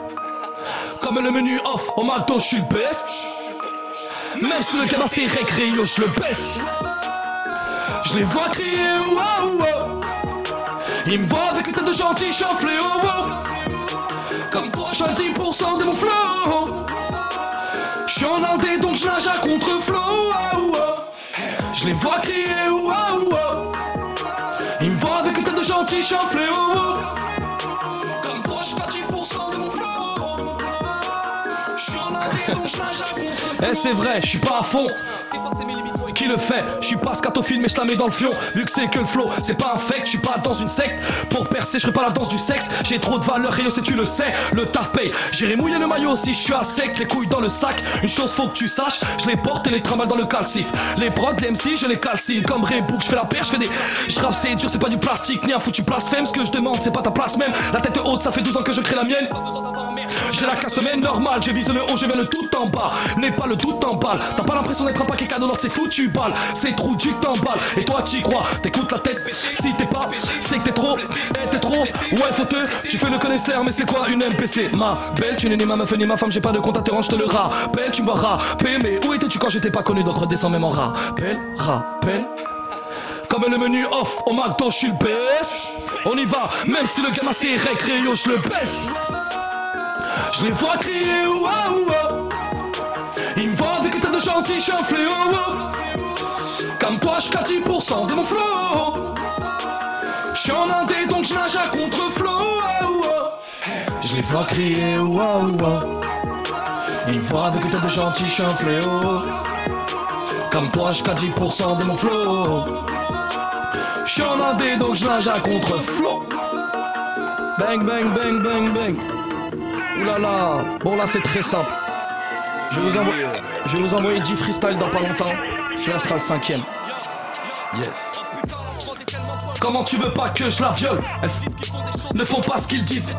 Comme le menu off au McDo, je suis le best. Même si le cabas c'est récré, yo, je le baisse. Je les vois crier, wow, wow. Ils me voient avec une tête de gentil, un fléau, wow. Comme toi, à 10% de mon flow. Je suis en indé, donc je nage à contre-flow, wow, wow. Je les vois crier, wow, wow. Ils me voient avec une tête de gentil, je suis un Eh c'est vrai, je suis pas à fond. Qui le fait. Je suis pas scatophile, mais je la mets dans le fion. Vu que c'est que le flow, c'est pas un fake, je suis pas dans une secte. Pour percer, je pas la danse du sexe. J'ai trop de valeur, et si tu le sais, le taf paye. J'irai mouiller le maillot si je suis à sec, les couilles dans le sac. Une chose faut que tu saches, je les porte et les trimballe dans le calcif. Les prods, les MC, je les calcine. Comme Rebook, je fais la perche, je fais des. Je c'est dur, c'est pas du plastique, ni un foutu blasphème. Ce que je demande, c'est pas ta place même. La tête haute, ça fait 12 ans que je crée la mienne. J'ai la casse mais normale, je vise le haut, je vais le tout en bas. N'est pas le tout en balle. T'as pas l'impression d'être un paquet cadeau, c'est foutu balle. C'est trou, tu t'emballes. Et toi, t'y crois, t'écoutes la tête. Si t'es pas, c'est que t'es trop. Eh, t'es trop. Ouais, faut te. Tu fais le connaisseur, mais c'est quoi une MPC Ma belle, tu n'es ni ma meuf ni ma femme, j'ai pas de compte à te je te le rappelle. Tu me rapper, mais où étais-tu quand j'étais pas connu? Donc redescends même en rappel, rappel. Comme le menu off au McDo, je suis le best. On y va, même si le gamin c'est récréo, je le baisse. Je les vois crier ouah avec un fléau. Comme toi, je 10% de mon flow. Je suis en indé donc je nage à contre-flow. Je les vois crier ouah. Ils me voient avec un tas de gentil, je suis un fléau. Comme toi, je 10% de mon flow. Je suis en indé donc je nage à contre-flow. Bang bang bang bang bang. Oulala, là. bon là c'est très simple. Je vais vous envoyer, je vais vous envoyer 10 freestyle dans pas longtemps. Celui-là sera le cinquième. Yes. Comment tu veux pas que je la viole? Elles ne font pas ce qu'ils disent.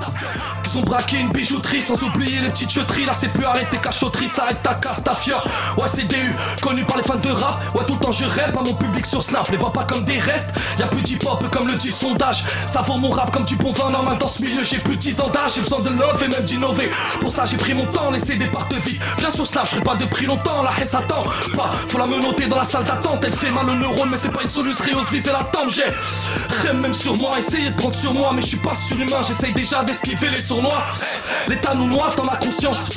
Ont braqué une bijouterie sans oublier les petites cheteries. Là, c'est plus arrête tes cachotteries, ça arrête ta casse, ta fieur. Ouais, c'est DU, connu par les fans de rap. Ouais, tout le temps je rêve à mon public sur Snap. Les vois pas comme des restes. Y'a plus d'hip-hop comme le dit sondage. Ça vaut mon rap comme du bon vin normal dans ce milieu. J'ai plus de 10 ans d'âge, j'ai besoin de love et même d'innover. Pour ça, j'ai pris mon temps, laissé des parts de vie. Viens sur Snap, je pas de prix longtemps. La haine s'attend pas. Faut la menoter dans la salle d'attente. Elle fait mal au neurone, mais c'est pas une solution. Viser la tombe, j'ai même sur moi, essayer de prendre sur moi, mais je suis pas surhumain, j'essaye déjà d'esquiver les L'état nous noie, t'en as conscience.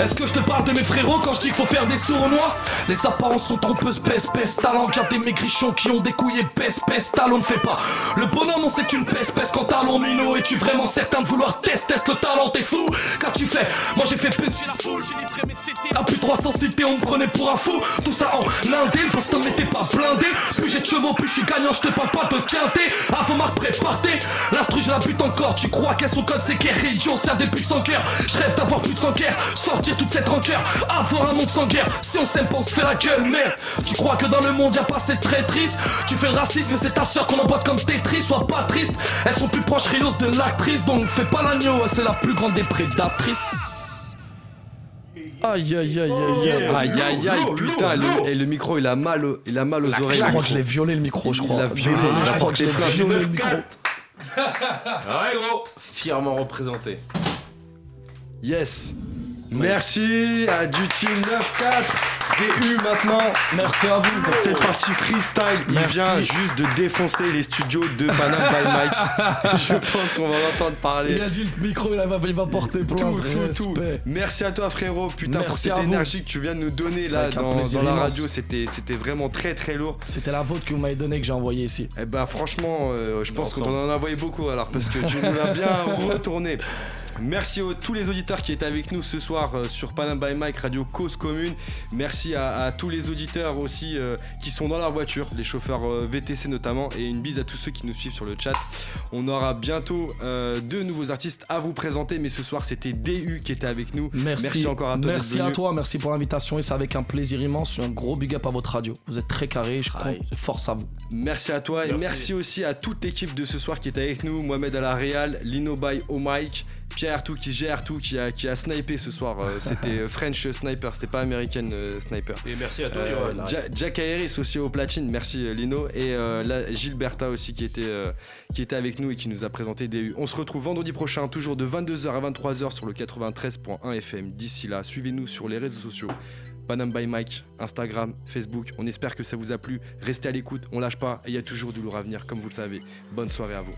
Est-ce que je te parle de mes frérots quand je dis qu'il faut faire des sournois? Les apparences sont trompeuses, pèse, pèse, talent. Y'a des maigrichons qui ont des couilles et pèse, talent ne fait pas. Le bonhomme, on sait une pèse, pèse quand talon minot. Es-tu vraiment certain de vouloir tester le talent? T'es fou, car tu fais. Moi j'ai fait petit la foule, j'ai livré mes. À plus de 300 cités, on me prenait pour un fou. Tout ça en indé, le poste n'était pas blindé. Plus j'ai de chevaux, plus je suis gagnant, je te parle pas de quinté. Avant ma préparté, l'instru je la bute encore. Tu crois qu'elle son code c'est guerrier, c'est un des putes sans cœur. Je rêve d'avoir plus de sans guerre, sortir toute cette rancœur, avoir un monde sans guerre. Si on s'aime pas, on se fait la gueule, merde. Tu crois que dans le monde y a pas cette traîtrise? Tu fais le racisme, mais c'est ta soeur qu'on emboîte comme Tetris. Sois pas triste, elles sont plus proches Rios de l'actrice, donc fais pas l'agneau, c'est la plus grande des prédatrices. Aïe aïe aïe aïe aïe aïe aïe aïe putain le, et le micro il a mal au- il a mal aux oreilles. Je crois que je l'ai violé le micro, je crois. Il a violé, Désolé, il a je crois que je l'ai porté violé le micro. Ouais, gros. Fièrement représenté. Yes. Merci à du team 9-4. DU maintenant. Merci à vous pour cette partie freestyle. Il Merci. vient juste de défoncer les studios de Panam by Mike. Je pense qu'on va l'entendre parler. Il a dit le micro, il va, il va porter Tout, plein de tout, tout. respect. Merci à toi frérot, putain pour Merci cette à vous. énergie que tu viens de nous donner là dans, dans la immense. radio, c'était c'était vraiment très très lourd. C'était la vôtre que vous m'avez donnée que j'ai envoyée ici. Eh ben franchement, euh, je pense qu'on en a envoyé beaucoup alors parce que tu nous l'as bien retourné. Merci à tous les auditeurs qui étaient avec nous ce soir euh, sur Panam by Mike Radio Cause Commune. Merci à, à tous les auditeurs aussi euh, qui sont dans leur voiture, les chauffeurs euh, VTC notamment, et une bise à tous ceux qui nous suivent sur le chat. On aura bientôt euh, deux nouveaux artistes à vous présenter, mais ce soir c'était DU qui était avec nous. Merci, encore à toi. Merci à toi, merci pour l'invitation et c'est avec un plaisir immense. Un gros big up à votre radio. Vous êtes très carré, je compte force à vous. Merci à toi et Merci. merci aussi à toute l'équipe de ce soir qui est avec nous. Mohamed à la Real, Lino by au Mike, Pierre Artout qui gère tout, qui a, qui a snipé ce soir. Euh, c'était euh, French Sniper, c'était pas American euh, Sniper. Et merci à toi, Euh. Ja- Jack Harris aussi au platine, merci Lino. Et euh, là, Gilberta aussi qui était, euh, qui était avec nous et qui nous a présenté DU. On se retrouve vendredi prochain, toujours de 22h à 23h sur le 93.1 FM. D'ici là, suivez-nous sur les réseaux sociaux. Panam by Mike, Instagram, Facebook. On espère que ça vous a plu. Restez à l'écoute, on lâche pas et il y a toujours du lourd à venir, comme vous le savez. Bonne soirée à vous.